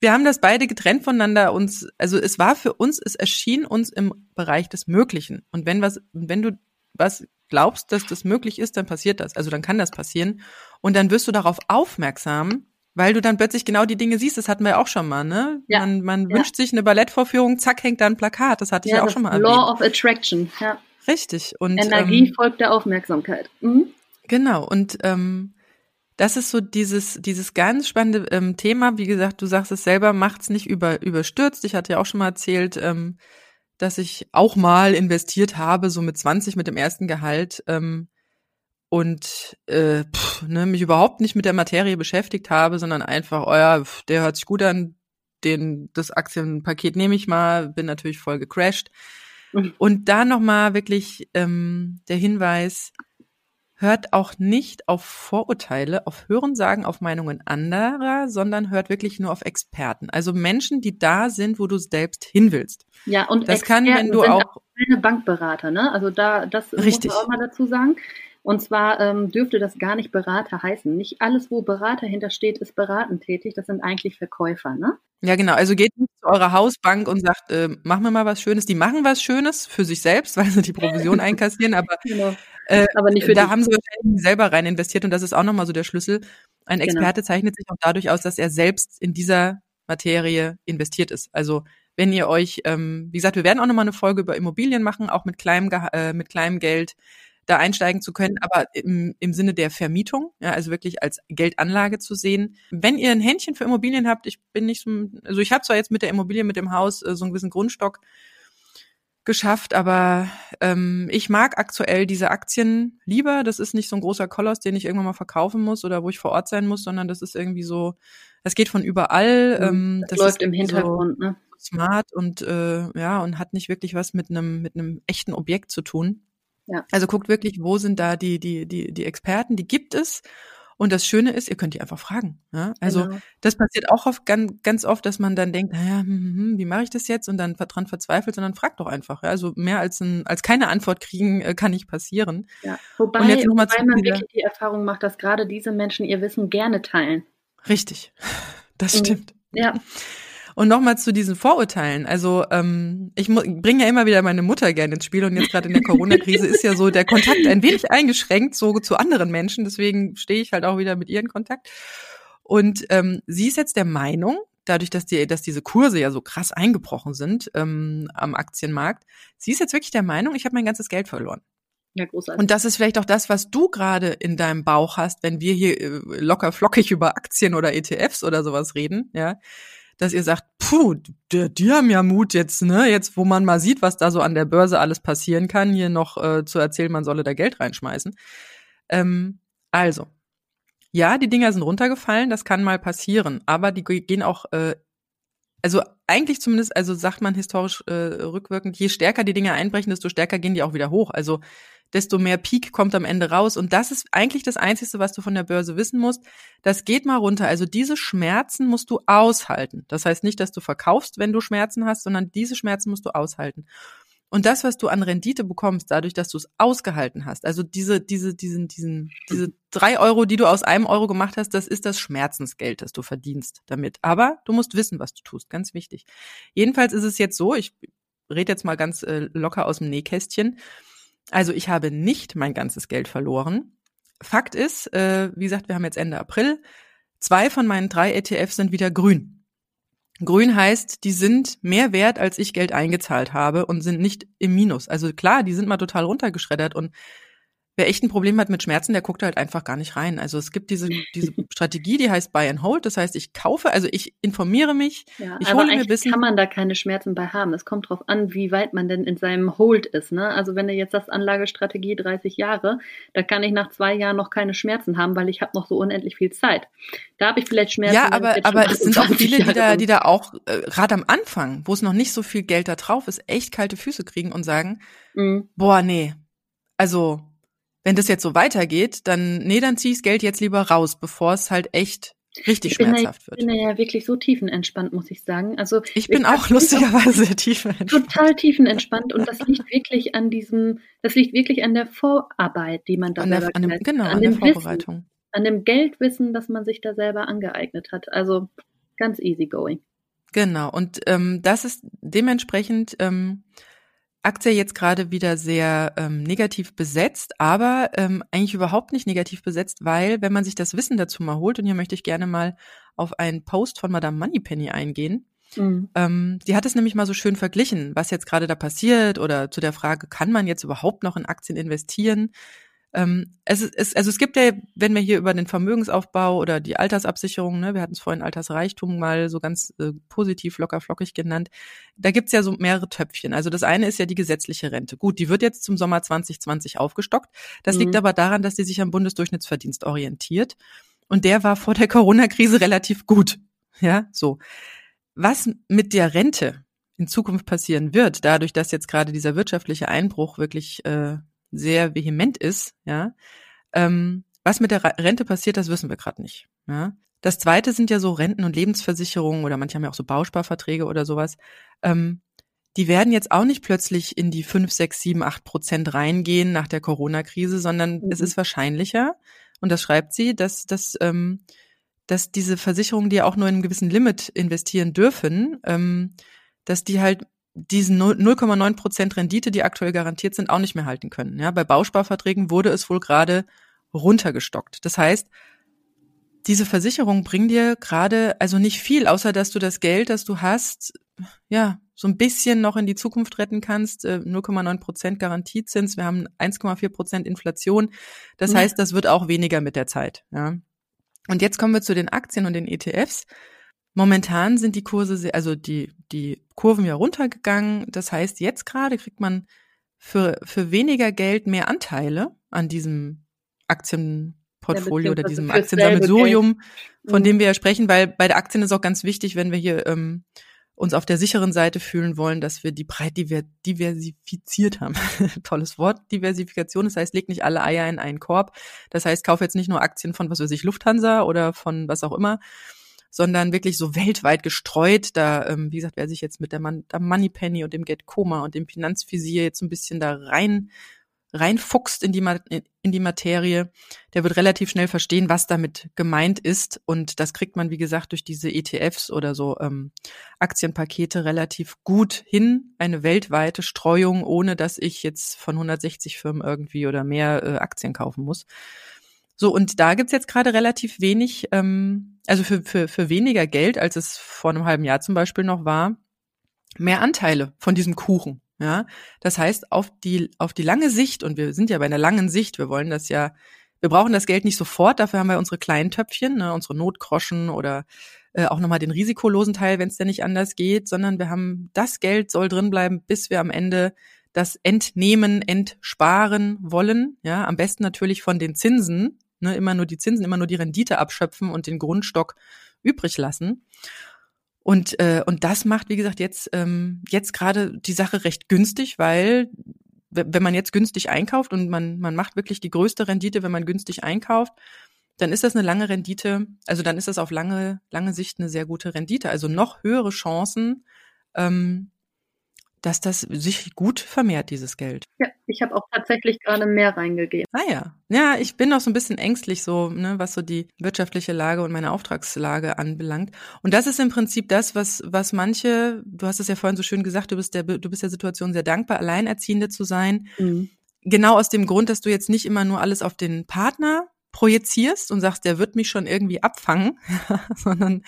wir haben das beide getrennt voneinander uns, also es war für uns, es erschien uns im Bereich des Möglichen. Und wenn was, wenn du was glaubst, dass das möglich ist, dann passiert das. Also dann kann das passieren. Und dann wirst du darauf aufmerksam, weil du dann plötzlich genau die Dinge siehst. Das hatten wir auch schon mal, ne? Ja. Man, man ja. wünscht sich eine Ballettvorführung, zack, hängt da ein Plakat. Das hatte ich ja, auch schon mal Law erwähnt. of Attraction, ja. Richtig. Und, Energie ähm, folgt der Aufmerksamkeit. Mhm. Genau. Und ähm, das ist so dieses, dieses ganz spannende ähm, Thema. Wie gesagt, du sagst es selber, macht's nicht über, überstürzt. Ich hatte ja auch schon mal erzählt, ähm, dass ich auch mal investiert habe, so mit 20 mit dem ersten Gehalt ähm, und äh, pff, ne, mich überhaupt nicht mit der Materie beschäftigt habe, sondern einfach, oh ja, pff, der hört sich gut an, den, das Aktienpaket nehme ich mal, bin natürlich voll gecrashed. Mhm. Und da nochmal wirklich ähm, der Hinweis, hört auch nicht auf Vorurteile, auf Hörensagen, auf Meinungen anderer, sondern hört wirklich nur auf Experten. Also Menschen, die da sind, wo du selbst hin willst. Ja, und das Experten kann, wenn du auch, auch keine Bankberater, ne? Also da, das richtig. muss man auch mal dazu sagen. Und zwar ähm, dürfte das gar nicht Berater heißen. Nicht alles, wo Berater hintersteht, ist beratend tätig. Das sind eigentlich Verkäufer, ne? Ja, genau. Also geht nicht zu eurer Hausbank und sagt, äh, mach mir mal was Schönes. Die machen was Schönes für sich selbst, [laughs] weil sie die Provision einkassieren, aber, genau. äh, aber nicht für da dich. haben sie wahrscheinlich selber rein investiert und das ist auch nochmal so der Schlüssel. Ein genau. Experte genau. zeichnet sich auch dadurch aus, dass er selbst in dieser Materie investiert ist. Also wenn ihr euch, ähm, wie gesagt, wir werden auch nochmal eine Folge über Immobilien machen, auch mit kleinem, äh, mit kleinem Geld da einsteigen zu können, aber im, im Sinne der Vermietung, ja, also wirklich als Geldanlage zu sehen. Wenn ihr ein Händchen für Immobilien habt, ich bin nicht so, also ich habe zwar jetzt mit der Immobilie, mit dem Haus äh, so einen gewissen Grundstock geschafft, aber ähm, ich mag aktuell diese Aktien lieber. Das ist nicht so ein großer Koloss, den ich irgendwann mal verkaufen muss oder wo ich vor Ort sein muss, sondern das ist irgendwie so, das geht von überall. Mhm. Ähm, das, das läuft im Hintergrund, so ne? Smart und äh, ja und hat nicht wirklich was mit einem mit einem echten Objekt zu tun. Ja. Also guckt wirklich, wo sind da die, die, die, die Experten, die gibt es. Und das Schöne ist, ihr könnt die einfach fragen. Ja? Also genau. das passiert auch oft, ganz, ganz oft, dass man dann denkt, naja, hm, hm, hm, wie mache ich das jetzt? Und dann dran verzweifelt, sondern fragt doch einfach. Ja? Also mehr als, ein, als keine Antwort kriegen äh, kann nicht passieren. Ja. Wobei, Und jetzt wobei man wirklich die Erfahrung macht, dass gerade diese Menschen ihr Wissen gerne teilen. Richtig, das mhm. stimmt. Ja. Und nochmal zu diesen Vorurteilen. Also ähm, ich bringe ja immer wieder meine Mutter gerne ins Spiel und jetzt gerade in der Corona-Krise ist ja so der Kontakt ein wenig eingeschränkt, so zu anderen Menschen. Deswegen stehe ich halt auch wieder mit ihr in Kontakt. Und ähm, sie ist jetzt der Meinung, dadurch, dass, die, dass diese Kurse ja so krass eingebrochen sind ähm, am Aktienmarkt, sie ist jetzt wirklich der Meinung, ich habe mein ganzes Geld verloren. Ja, großartig. Und das ist vielleicht auch das, was du gerade in deinem Bauch hast, wenn wir hier äh, locker flockig über Aktien oder ETFs oder sowas reden, ja dass ihr sagt, puh, die, die haben ja Mut jetzt, ne, jetzt wo man mal sieht, was da so an der Börse alles passieren kann, hier noch äh, zu erzählen, man solle da Geld reinschmeißen. Ähm, also, ja, die Dinger sind runtergefallen, das kann mal passieren, aber die gehen auch, äh, also eigentlich zumindest, also sagt man historisch äh, rückwirkend, je stärker die Dinger einbrechen, desto stärker gehen die auch wieder hoch. Also desto mehr Peak kommt am Ende raus. Und das ist eigentlich das Einzige, was du von der Börse wissen musst. Das geht mal runter. Also diese Schmerzen musst du aushalten. Das heißt nicht, dass du verkaufst, wenn du Schmerzen hast, sondern diese Schmerzen musst du aushalten. Und das, was du an Rendite bekommst, dadurch, dass du es ausgehalten hast, also diese, diese, diesen, diesen, diese drei Euro, die du aus einem Euro gemacht hast, das ist das Schmerzensgeld, das du verdienst damit. Aber du musst wissen, was du tust, ganz wichtig. Jedenfalls ist es jetzt so, ich rede jetzt mal ganz äh, locker aus dem Nähkästchen. Also ich habe nicht mein ganzes Geld verloren. Fakt ist, äh, wie gesagt, wir haben jetzt Ende April. Zwei von meinen drei ETFs sind wieder grün. Grün heißt, die sind mehr wert, als ich Geld eingezahlt habe und sind nicht im Minus. Also klar, die sind mal total runtergeschreddert und wer echt ein Problem hat mit Schmerzen, der guckt halt einfach gar nicht rein. Also es gibt diese, diese [laughs] Strategie, die heißt Buy and Hold. Das heißt, ich kaufe, also ich informiere mich, Ja, ich aber hole mir Wissen. kann man da keine Schmerzen bei haben. Es kommt drauf an, wie weit man denn in seinem Hold ist. Ne? Also wenn du jetzt sagst, Anlagestrategie 30 Jahre, da kann ich nach zwei Jahren noch keine Schmerzen haben, weil ich habe noch so unendlich viel Zeit. Da habe ich vielleicht Schmerzen. Ja, aber, aber es sind auch 28 viele, die da, die da auch, äh, gerade am Anfang, wo es noch nicht so viel Geld da drauf ist, echt kalte Füße kriegen und sagen, Mhm. boah, nee, also wenn das jetzt so weitergeht, dann, nee, dann zieh ich das Geld jetzt lieber raus, bevor es halt echt richtig Ich bin, da, schmerzhaft ich wird. bin da ja wirklich so tiefenentspannt, muss ich sagen. Also Ich bin auch lustigerweise tief entspannt. total tiefenentspannt und das liegt wirklich an diesem, das liegt wirklich an der Vorarbeit, die man da An der, an dem, genau, hat, an der dem Wissen, Vorbereitung. an dem Geldwissen, das man sich da selber angeeignet hat. Also ganz easy going. Genau. Und ähm, das ist dementsprechend ähm, Aktie jetzt gerade wieder sehr ähm, negativ besetzt, aber ähm, eigentlich überhaupt nicht negativ besetzt, weil wenn man sich das Wissen dazu mal holt, und hier möchte ich gerne mal auf einen Post von Madame Moneypenny eingehen, Mhm. ähm, die hat es nämlich mal so schön verglichen, was jetzt gerade da passiert oder zu der Frage, kann man jetzt überhaupt noch in Aktien investieren? Ähm, es, ist- also es gibt ja, wenn wir hier über den Vermögensaufbau oder die Altersabsicherung, ne, wir hatten es vorhin Altersreichtum mal so ganz äh, positiv locker flockig genannt, da gibt's ja so mehrere Töpfchen. Also das eine ist ja die gesetzliche Rente. Gut, die wird jetzt zum Sommer 2020 aufgestockt. Das Mhm. liegt aber daran, dass die sich am Bundesdurchschnittsverdienst orientiert. Und der war vor der Corona-Krise relativ gut. Ja, so. Was mit der Rente in Zukunft passieren wird, dadurch, dass jetzt gerade dieser wirtschaftliche Einbruch wirklich äh, sehr vehement ist, ja, ähm, was mit der Rente passiert, das wissen wir gerade nicht. Ja. Das zweite sind ja so Renten- und Lebensversicherungen oder manche haben ja auch so Bausparverträge oder sowas. Ähm, die werden jetzt auch nicht plötzlich in die 5, 6, 7, 8 Prozent reingehen nach der Corona-Krise, sondern Mhm. es ist wahrscheinlicher, und das schreibt sie, dass, dass, ähm, dass diese Versicherungen, die ja auch nur in einem gewissen Limit investieren dürfen, ähm, dass die halt diesen 0 0,9 Prozent Rendite, die aktuell garantiert sind, auch nicht mehr halten können. Ja, bei Bausparverträgen wurde es wohl gerade runtergestockt. Das heißt, diese Versicherungen bringen dir gerade also nicht viel, außer dass du das Geld, das du hast, ja, so ein bisschen noch in die Zukunft retten kannst. Äh, 0,9 Prozent Garantiezins. Wir haben 1,4 Prozent Inflation. Das heißt, das wird auch weniger mit der Zeit. Ja. Und jetzt kommen wir zu den Aktien und den ETFs. Momentan sind die Kurse, sehr, also die, die Kurven ja runtergegangen. Das heißt, jetzt gerade kriegt man für, für weniger Geld mehr Anteile an diesem Aktienportfolio oder beziehungsweise diesem Aktiensammelsurium, von Mhm. dem wir ja sprechen, weil bei der Aktien ist auch ganz wichtig, wenn wir hier ähm, uns auf der sicheren Seite fühlen wollen, dass wir die breit diver diversifiziert haben. [laughs] Tolles Wort, Diversifikation. Das heißt, leg nicht alle Eier in einen Korb. Das heißt, kauf jetzt nicht nur Aktien von, was weiß ich, Lufthansa oder von was auch immer, sondern wirklich so weltweit gestreut. Da, ähm, wie gesagt, wer sich jetzt mit der, Man der Moneypenny und dem Get Coma und dem Finanzvisier jetzt ein bisschen da rein reinfuchst in die, in die Materie, der wird relativ schnell verstehen, was damit gemeint ist. Und das kriegt man, wie gesagt, durch diese ETFs oder so ähm, Aktienpakete relativ gut hin. Eine weltweite Streuung, ohne dass ich jetzt von 160 Firmen irgendwie oder mehr äh, Aktien kaufen muss. So, und da gibt's jetzt gerade relativ wenig, ähm, also für, für, für weniger Geld, als es vor einem halben Jahr zum Beispiel noch war, mehr Anteile von diesem Kuchen. Ja, das heißt, auf die, auf die lange Sicht, und wir sind ja bei einer langen Sicht, wir wollen das ja, wir brauchen das Geld nicht sofort, dafür haben wir unsere kleinen Töpfchen, ne, unsere Notgroschen oder äh, auch nochmal den risikolosen Teil, wenn es denn nicht anders geht, sondern wir haben, das Geld soll drin bleiben, bis wir am Ende das entnehmen, entsparen wollen. Ja, am besten natürlich von den Zinsen, ne, immer nur die Zinsen, immer nur die Rendite abschöpfen und den Grundstock übrig lassen. Und, äh, und das macht, wie gesagt, jetzt, ähm, jetzt gerade die Sache recht günstig, weil wenn man jetzt günstig einkauft und man, man macht wirklich die größte Rendite, wenn man günstig einkauft, dann ist das eine lange Rendite, also dann ist das auf lange, lange Sicht eine sehr gute Rendite. Also noch höhere Chancen, ähm, dass das sich gut vermehrt, dieses Geld. Ja, ich habe auch tatsächlich gerade mehr reingegeben. Ah ja. Ja, ich bin auch so ein bisschen ängstlich, so, ne, was so die wirtschaftliche Lage und meine Auftragslage anbelangt. Und das ist im Prinzip das, was, was manche, du hast es ja vorhin so schön gesagt, du bist der, du bist der Situation sehr dankbar, Alleinerziehende zu sein. Mhm. Genau aus dem Grund, dass du jetzt nicht immer nur alles auf den Partner projizierst und sagst, der wird mich schon irgendwie abfangen, [laughs] sondern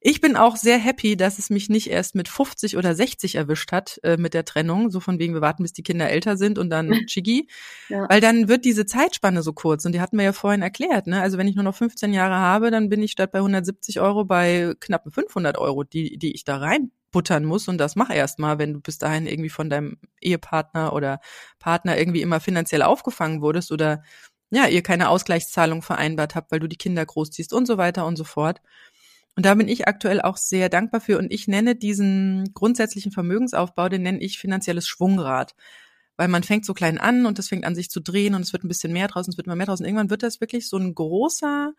ich bin auch sehr happy, dass es mich nicht erst mit 50 oder 60 erwischt hat äh, mit der Trennung, so von wegen, wir warten, bis die Kinder älter sind und dann [laughs] Chigi, ja. weil dann wird diese Zeitspanne so kurz und die hatten wir ja vorhin erklärt, ne? Also wenn ich nur noch 15 Jahre habe, dann bin ich statt bei 170 Euro bei knappen 500 Euro, die, die ich da reinbuttern muss und das mach erst mal, wenn du bis dahin irgendwie von deinem Ehepartner oder Partner irgendwie immer finanziell aufgefangen wurdest oder ja, ihr keine Ausgleichszahlung vereinbart habt, weil du die Kinder großziehst und so weiter und so fort. Und da bin ich aktuell auch sehr dankbar für. Und ich nenne diesen grundsätzlichen Vermögensaufbau, den nenne ich finanzielles Schwungrad. Weil man fängt so klein an und das fängt an sich zu drehen und es wird ein bisschen mehr draußen, es wird immer mehr draußen. Irgendwann wird das wirklich so ein großer,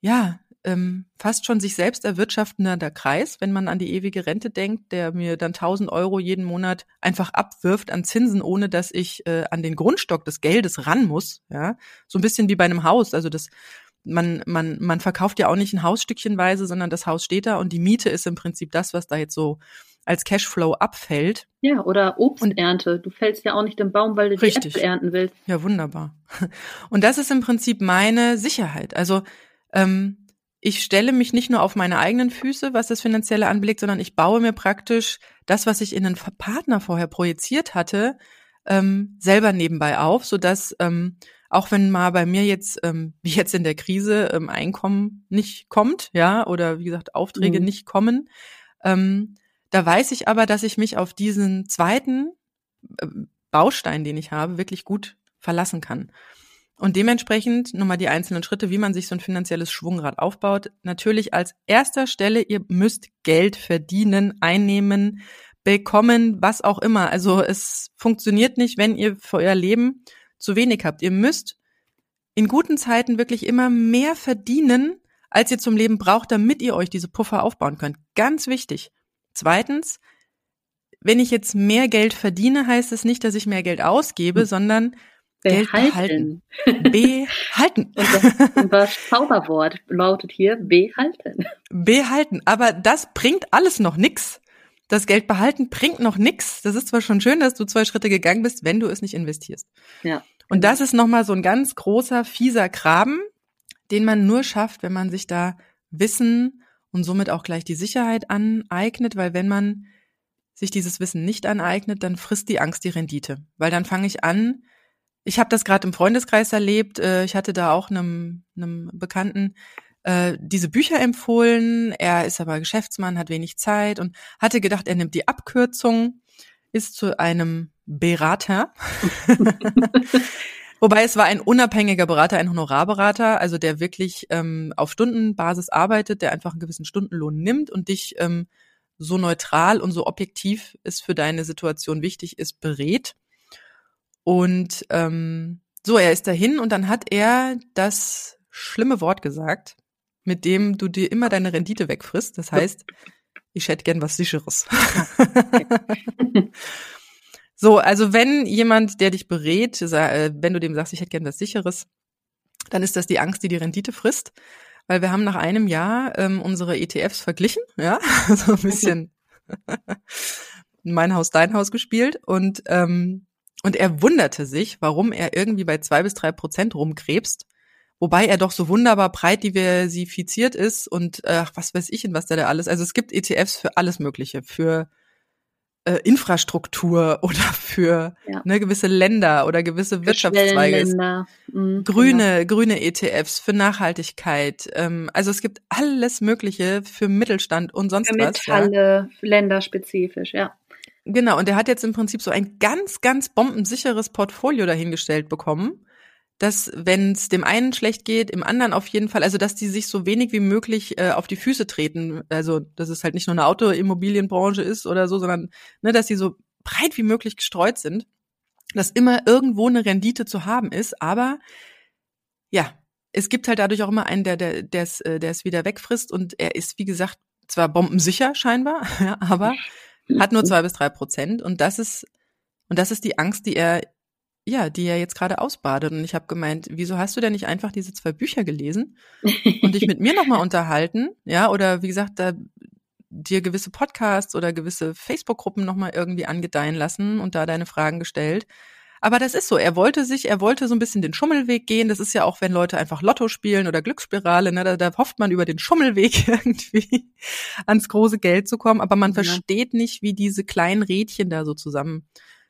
ja, ähm, fast schon sich selbst erwirtschaftender Kreis, wenn man an die ewige Rente denkt, der mir dann 1000 Euro jeden Monat einfach abwirft an Zinsen, ohne dass ich äh, an den Grundstock des Geldes ran muss. Ja, so ein bisschen wie bei einem Haus. Also das man, man, man verkauft ja auch nicht ein Haus stückchenweise, sondern das Haus steht da und die Miete ist im Prinzip das, was da jetzt so als Cashflow abfällt. Ja, oder Obsternte. Du fällst ja auch nicht im Baum, weil du Richtig. die Äpfel ernten willst. Ja, wunderbar. [laughs] Und das ist im Prinzip meine Sicherheit. Also ähm, ich stelle mich nicht nur auf meine eigenen Füße, was das Finanzielle anblickt, sondern ich baue mir praktisch das, was ich in einen Partner vorher projiziert hatte, ähm, selber nebenbei auf, so dass ähm, auch wenn mal bei mir jetzt, ähm, [laughs] wie jetzt in der Krise, ähm, Einkommen nicht kommt, ja, oder wie gesagt, Aufträge mhm. nicht kommen, ähm, da weiß ich aber, dass ich mich auf diesen zweiten äh, Baustein, den ich habe, wirklich gut verlassen kann. Und dementsprechend nochmal die einzelnen Schritte, wie man sich so ein finanzielles Schwungrad aufbaut. Natürlich als erster Stelle, ihr müsst Geld verdienen, einnehmen, bekommen, was auch immer. Also es funktioniert nicht, wenn ihr für euer Leben zu wenig habt. Ihr müsst in guten Zeiten wirklich immer mehr verdienen, als ihr zum Leben braucht, damit ihr euch diese Puffer aufbauen könnt. Ganz wichtig. Zweitens, wenn ich jetzt mehr Geld verdiene, heißt es nicht, dass ich mehr Geld ausgebe, hm. sondern Behalten. Geld behalten. Behalten. [laughs] Und das, das Zauberwort lautet hier behalten. Behalten. Aber das bringt alles noch nix. Das Geld behalten bringt noch nix. Das ist zwar schon schön, dass du zwei Schritte gegangen bist, wenn du es nicht investierst. Ja. Und das ist nochmal so ein ganz großer, fieser Graben, den man nur schafft, wenn man sich da Wissen und somit auch gleich die Sicherheit aneignet, weil wenn man sich dieses Wissen nicht aneignet, dann frisst die Angst die Rendite. Weil dann fange ich an, ich habe das gerade im Freundeskreis erlebt. Äh, ich hatte da auch einem, einem Bekannten äh, diese Bücher empfohlen. Er ist aber Geschäftsmann, hat wenig Zeit und hatte gedacht, er nimmt die Abkürzung, ist zu einem Berater. [laughs] Wobei es war ein unabhängiger Berater, ein Honorarberater, also der wirklich ähm, auf Stundenbasis arbeitet, der einfach einen gewissen Stundenlohn nimmt und dich ähm, so neutral und so objektiv es für deine Situation wichtig ist, berät. Und ähm, so, er ist dahin und dann hat er das schlimme Wort gesagt, mit dem du dir immer deine Rendite wegfrisst. Das heißt, ich hätte gern was Sicheres. [laughs] so, also wenn jemand, der dich berät, äh, wenn du dem sagst, ich hätte gern was Sicheres, dann ist das die Angst, die die Rendite frisst. Weil wir haben nach einem Jahr ähm, unsere ETFs verglichen, ja, [laughs] so ein bisschen [laughs] mein Haus, dein Haus gespielt und ähm, und er wunderte sich, warum er irgendwie bei zwei bis drei Prozent rumkrebst, wobei er doch so wunderbar breit diversifiziert ist und äh, was weiß ich in was der da alles. Also es gibt ETFs für alles Mögliche, für äh, Infrastruktur [laughs] oder für ja. ne, gewisse Länder oder gewisse Wirtschaftszweige. Mhm, grüne, genau. grüne ETFs für Nachhaltigkeit. Ähm, also es gibt alles Mögliche für Mittelstand und sonst für was. Metalle, ja. länderspezifisch, ja. Genau, und er hat jetzt im Prinzip so ein ganz, ganz bombensicheres Portfolio dahingestellt bekommen, dass, wenn es dem einen schlecht geht, im anderen auf jeden Fall, also dass die sich so wenig wie möglich äh, auf die Füße treten. Also, dass es halt nicht nur eine Autoimmobilienbranche ist oder so, sondern ne, dass sie so breit wie möglich gestreut sind, dass immer irgendwo eine Rendite zu haben ist, aber ja, es gibt halt dadurch auch immer einen, der der der es äh, wieder wegfrisst. Und er ist wie gesagt zwar bombensicher scheinbar, [laughs] ja, aber hat nur zwei bis drei Prozent und das ist und das ist die Angst, die er ja, die er jetzt gerade ausbadet. Und ich habe gemeint, wieso hast du denn nicht einfach diese zwei Bücher gelesen und dich mit mir nochmal [laughs] unterhalten? Ja, oder wie gesagt, da dir gewisse Podcasts oder gewisse Facebook-Gruppen nochmal irgendwie angedeihen lassen und da deine Fragen gestellt. Aber das ist so. Er wollte sich, er wollte so ein bisschen den Schummelweg gehen. Das ist ja auch, wenn Leute einfach Lotto spielen oder Glücksspirale, ne, da, da hofft man über den Schummelweg [laughs] irgendwie ans große Geld zu kommen. Aber man ja. versteht nicht, wie diese kleinen Rädchen da so zusammen,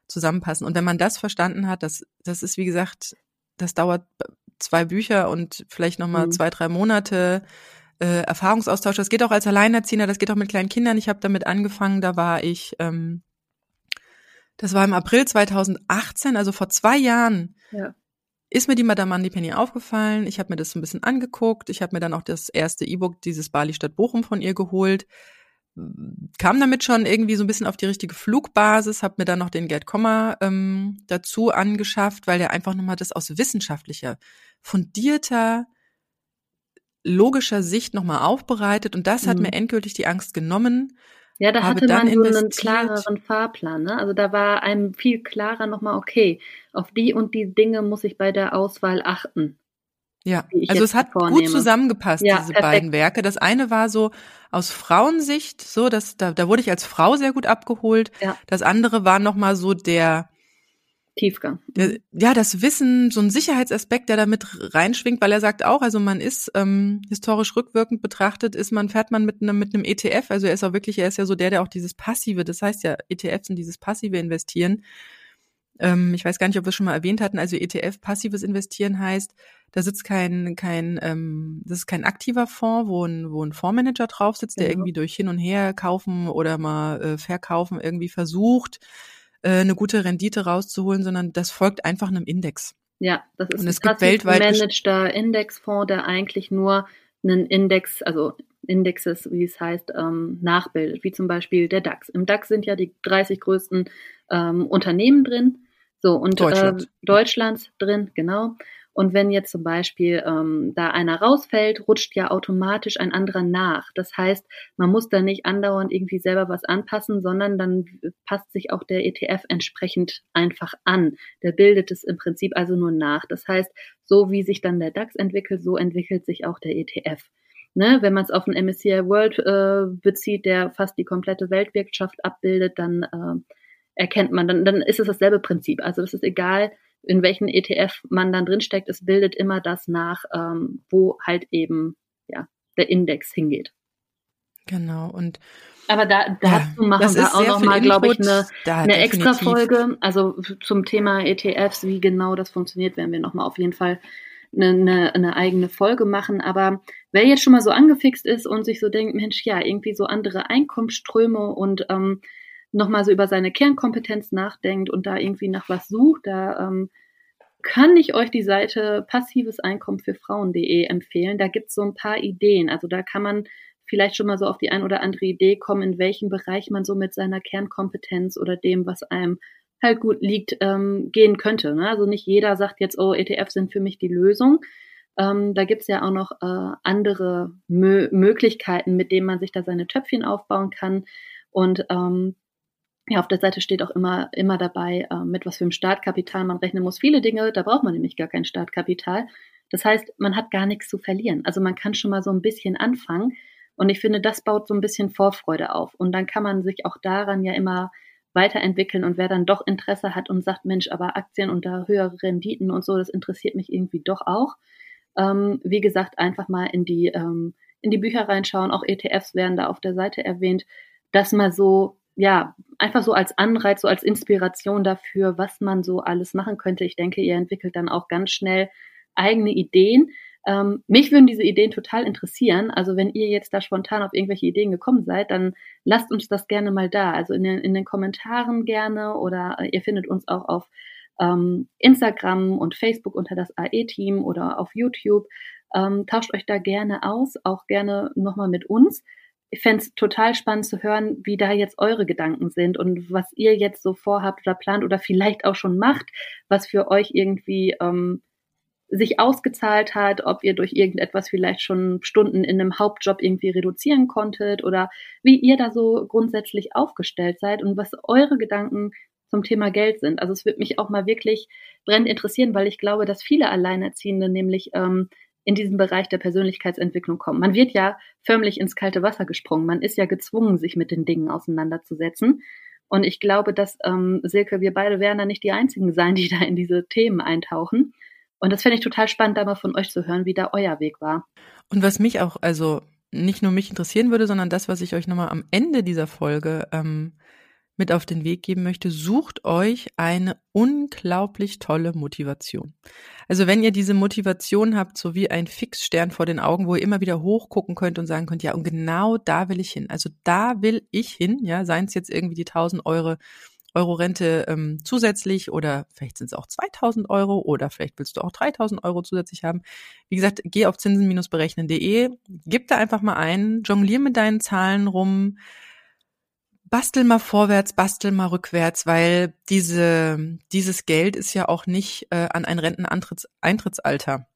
zusammenpassen. Und wenn man das verstanden hat, das, das ist, wie gesagt, das dauert zwei Bücher und vielleicht nochmal mhm. zwei, drei Monate äh, Erfahrungsaustausch. Das geht auch als Alleinerziehender, das geht auch mit kleinen Kindern. Ich habe damit angefangen, da war ich ähm, das war im April 2018, also vor zwei Jahren. Ja. Ist mir die Madame Moneypenny aufgefallen. Ich habe mir das so ein bisschen angeguckt. Ich habe mir dann auch das erste E-Book dieses Bali Stadt Bochum von ihr geholt. Kam damit schon irgendwie so ein bisschen auf die richtige Flugbasis, habe mir dann noch den Gerd Kommer ähm, dazu angeschafft, weil der einfach nochmal das aus wissenschaftlicher, fundierter, logischer Sicht nochmal aufbereitet. Und das mhm. hat mir endgültig die Angst genommen, ja, da hatte man so einen klareren Fahrplan. Ne? Also da war einem viel klarer nochmal, okay, auf die und die Dinge muss ich bei der Auswahl achten. Ja, also es hat vornehme. gut zusammengepasst, ja, diese perfekt. beiden Werke. Das eine war so aus Frauensicht, so, dass da, da wurde ich als Frau sehr gut abgeholt. Ja. Das andere war nochmal so der, Tiefgang. Ja, das Wissen, so ein Sicherheitsaspekt, der da mit reinschwingt, weil er sagt auch, also man ist ähm, historisch rückwirkend betrachtet, ist man, fährt man mit einem mit einem ETF, also er ist auch wirklich, er ist ja so der, der auch dieses passive, das heißt ja, ETFs sind dieses passive Investieren. Ähm, ich weiß gar nicht, ob wir es schon mal erwähnt hatten, also ETF, passives Investieren heißt, da sitzt kein, kein, ähm, das ist kein aktiver Fonds, wo ein, wo ein Fondsmanager drauf sitzt, der genau. irgendwie durch hin und her kaufen oder mal äh, verkaufen irgendwie versucht, äh, eine gute Rendite rauszuholen, sondern das folgt einfach einem Index. Ja, das ist und es ein gibt weltweit gemanagter Indexfonds, der eigentlich nur einen Index, also Indexes, wie es heißt, ähm, nachbildet, wie zum Beispiel der DAX. Im DAX sind ja die 30 größten ähm, Unternehmen drin. So, und Deutschland. Äh, Deutschlands drin, genau. Und wenn jetzt zum Beispiel ähm, da einer rausfällt, rutscht ja automatisch ein anderer nach. Das heißt, man muss da nicht andauernd irgendwie selber was anpassen, sondern dann passt sich auch der ETF entsprechend einfach an. Der bildet es im Prinzip also nur nach. Das heißt, so wie sich dann der DAX entwickelt, so entwickelt sich auch der ETF. Ne, wenn man es auf einen MSCI World äh, bezieht, der fast die komplette Weltwirtschaft abbildet, dann äh, erkennt man, dann, dann ist es dasselbe Prinzip. Also es ist egal, in welchen ETF man dann drinsteckt, es bildet immer das nach, ähm, wo halt eben ja, der Index hingeht. Genau, und aber da, dazu ja, machen wir auch nochmal, glaube ich, eine, eine extra Folge. Also zum Thema ETFs, wie genau das funktioniert, werden wir nochmal auf jeden Fall eine, eine, eine eigene Folge machen. Aber wer jetzt schon mal so angefixt ist und sich so denkt, Mensch, ja, irgendwie so andere Einkommensströme und ähm, nochmal so über seine Kernkompetenz nachdenkt und da irgendwie nach was sucht, da ähm, kann ich euch die Seite passives Einkommen für Frauen.de empfehlen. Da gibt's so ein paar Ideen. Also da kann man vielleicht schon mal so auf die ein oder andere Idee kommen, in welchem Bereich man so mit seiner Kernkompetenz oder dem, was einem halt gut liegt, ähm, gehen könnte. Ne? Also nicht jeder sagt jetzt, oh, ETFs sind für mich die Lösung. Ähm, da gibt's ja auch noch äh, andere Mö Möglichkeiten, mit denen man sich da seine Töpfchen aufbauen kann. Und ähm, ja, auf der Seite steht auch immer, immer dabei, äh, mit was für einem Startkapital man rechnen muss. Viele Dinge, da braucht man nämlich gar kein Startkapital. Das heißt, man hat gar nichts zu verlieren. Also man kann schon mal so ein bisschen anfangen. Und ich finde, das baut so ein bisschen Vorfreude auf. Und dann kann man sich auch daran ja immer weiterentwickeln. Und wer dann doch Interesse hat und sagt, Mensch, aber Aktien und da höhere Renditen und so, das interessiert mich irgendwie doch auch. Ähm, wie gesagt, einfach mal in die, ähm, in die Bücher reinschauen. Auch ETFs werden da auf der Seite erwähnt. Das mal so ja, einfach so als Anreiz, so als Inspiration dafür, was man so alles machen könnte. Ich denke, ihr entwickelt dann auch ganz schnell eigene Ideen. Ähm, mich würden diese Ideen total interessieren. Also wenn ihr jetzt da spontan auf irgendwelche Ideen gekommen seid, dann lasst uns das gerne mal da. Also in den, in den Kommentaren gerne oder ihr findet uns auch auf ähm, Instagram und Facebook unter das AE-Team oder auf YouTube. Ähm, tauscht euch da gerne aus, auch gerne nochmal mit uns ich fände es total spannend zu hören, wie da jetzt eure Gedanken sind und was ihr jetzt so vorhabt oder plant oder vielleicht auch schon macht, was für euch irgendwie ähm, sich ausgezahlt hat, ob ihr durch irgendetwas vielleicht schon Stunden in einem Hauptjob irgendwie reduzieren konntet oder wie ihr da so grundsätzlich aufgestellt seid und was eure Gedanken zum Thema Geld sind. Also es würde mich auch mal wirklich brennend interessieren, weil ich glaube, dass viele Alleinerziehende nämlich ähm, in diesen Bereich der Persönlichkeitsentwicklung kommen. Man wird ja förmlich ins kalte Wasser gesprungen. Man ist ja gezwungen, sich mit den Dingen auseinanderzusetzen. Und ich glaube, dass ähm, Silke, wir beide werden da nicht die einzigen sein, [laughs] die da in diese Themen eintauchen. Und das fände ich total spannend, da mal von euch zu hören, wie da euer Weg war. Und was mich auch, also nicht nur mich interessieren würde, sondern das, was ich euch nochmal am Ende dieser Folge ähm, mit auf den Weg geben möchte, sucht euch eine unglaublich tolle Motivation. Also wenn ihr diese Motivation habt, so wie ein Fixstern vor den Augen, wo ihr immer wieder hochgucken könnt und sagen könnt, ja, und genau da will ich hin. Also da will ich hin, ja, seien es jetzt irgendwie die 1000 Euro Euro Rente ähm, zusätzlich oder vielleicht sind es auch 2000 Euro oder vielleicht willst du auch 3000 Euro zusätzlich haben. Wie gesagt, geh auf zinsen-berechnen.de, gib da einfach mal ein, jonglier mit deinen Zahlen rum, bastel mal vorwärts, bastel mal rückwärts, weil diese, dieses Geld ist ja auch nicht äh, an ein Renteneintrittsalter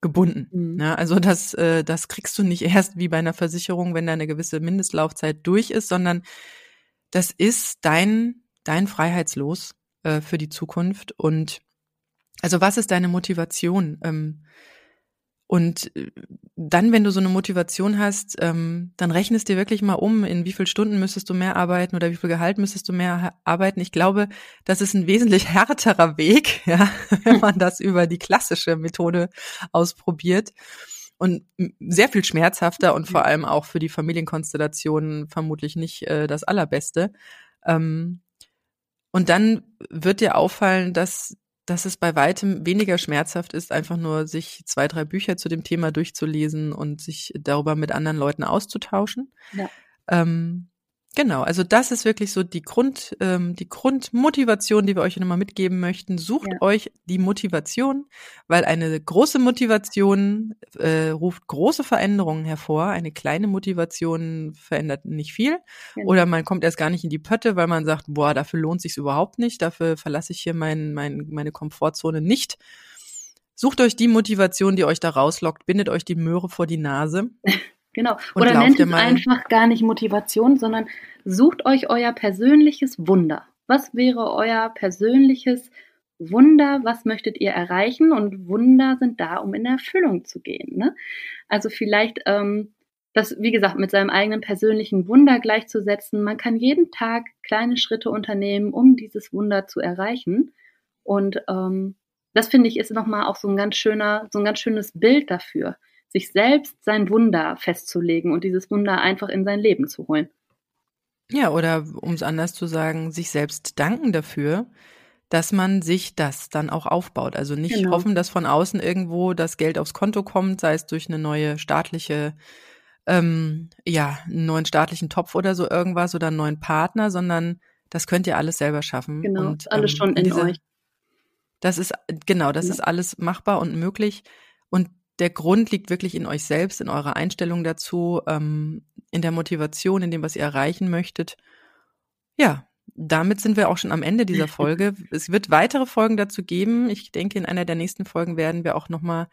gebunden. Mhm. Ja, also das, äh, das kriegst du nicht erst wie bei einer Versicherung, wenn da eine gewisse Mindestlaufzeit durch ist, sondern das ist dein dein Freiheitslos äh, für die Zukunft. Und also was ist deine Motivation? Ähm, und äh, dann, wenn du so eine Motivation hast, ähm, dann rechnest dir wirklich mal um, in wie viel Stunden müsstest du mehr arbeiten oder wie viel Gehalt müsstest du mehr arbeiten. Ich glaube, das ist ein wesentlich [laughs] härterer Weg, ja, [laughs] wenn man das über die klassische Methode ausprobiert. Und sehr viel schmerzhafter und vor allem auch für die Familienkonstellation vermutlich nicht äh, das Allerbeste. Ähm, und dann wird dir auffallen, dass, dass es bei weitem weniger schmerzhaft ist, einfach nur sich zwei, drei Bücher zu dem Thema durchzulesen und sich darüber mit anderen Leuten auszutauschen. Ja. Ähm, Genau, also das ist wirklich so die Grund, ähm, die Grundmotivation, die wir euch nochmal mitgeben möchten. Sucht ja. euch die Motivation, weil eine große Motivation äh, ruft große Veränderungen hervor. Eine kleine Motivation verändert nicht viel. Genau. Oder man kommt erst gar nicht in die Pötte, weil man sagt, boah, dafür lohnt sich's überhaupt nicht, dafür verlasse ich hier mein, mein, meine Komfortzone nicht. Sucht euch die Motivation, die euch da rauslockt, bindet euch die Möhre vor die Nase. [laughs] Genau. Oder nennt es einfach gar nicht Motivation, sondern sucht euch euer persönliches Wunder. Was wäre euer persönliches Wunder? Was möchtet ihr erreichen? Und Wunder sind da, um in Erfüllung zu gehen. Ne? Also vielleicht ähm, das, wie gesagt, mit seinem eigenen persönlichen Wunder gleichzusetzen. Man kann jeden Tag kleine Schritte unternehmen, um dieses Wunder zu erreichen. Und ähm, das finde ich ist nochmal auch so ein ganz schöner, so ein ganz schönes Bild dafür sich selbst sein Wunder festzulegen und dieses Wunder einfach in sein Leben zu holen. Ja, oder um es anders zu sagen, sich selbst danken dafür, dass man sich das dann auch aufbaut. Also nicht genau. hoffen, dass von außen irgendwo das Geld aufs Konto kommt, sei es durch eine neue staatliche, ähm, ja, einen neuen staatlichen Topf oder so irgendwas oder einen neuen Partner, sondern das könnt ihr alles selber schaffen. Genau, und, alles ähm, schon in diese, euch. Das ist, genau, das ja. ist alles machbar und möglich. Und der Grund liegt wirklich in euch selbst, in eurer Einstellung dazu, ähm, in der Motivation, in dem, was ihr erreichen möchtet. Ja, damit sind wir auch schon am Ende dieser [laughs] Folge. es wird weitere Folgen dazu geben. Ich denke, in einer der nächsten Folgen werden wir auch nochmal,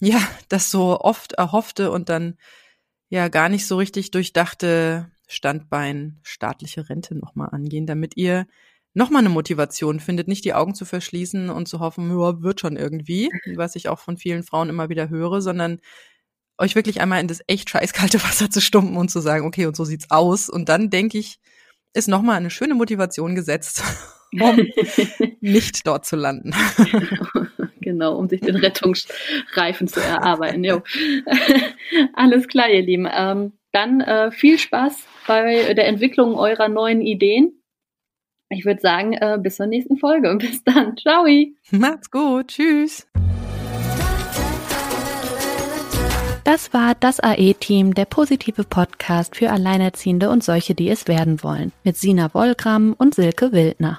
ja, [laughs] das so oft erhoffte und dann ja gar nicht so richtig durchdachte Standbein staatliche Rente nochmal angehen, damit ihr nochmal eine Motivation findet, nicht die Augen zu verschließen und zu hoffen, ja, wird schon irgendwie, was ich auch von vielen Frauen immer wieder höre, sondern euch wirklich einmal in das echt scheißkalte Wasser zu stumpen und zu sagen, okay, und so sieht's aus. Und dann denke ich, ist nochmal eine schöne Motivation gesetzt, [laughs] um [laughs] nicht dort zu landen. [laughs] genau, um sich den Rettungsreifen zu erarbeiten. Jo. Alles klar, ihr Lieben. Ähm, dann äh, viel Spaß bei der Entwicklung eurer neuen Ideen ich würde sagen, äh, bis zur nächsten Folge. [laughs] Bis dann. Ciao. Macht's gut. Tschüss. Das war das AE-Team, der positive Podcast für Alleinerziehende und solche, die es werden wollen, mit Sina Wollgramm und Silke Wildner.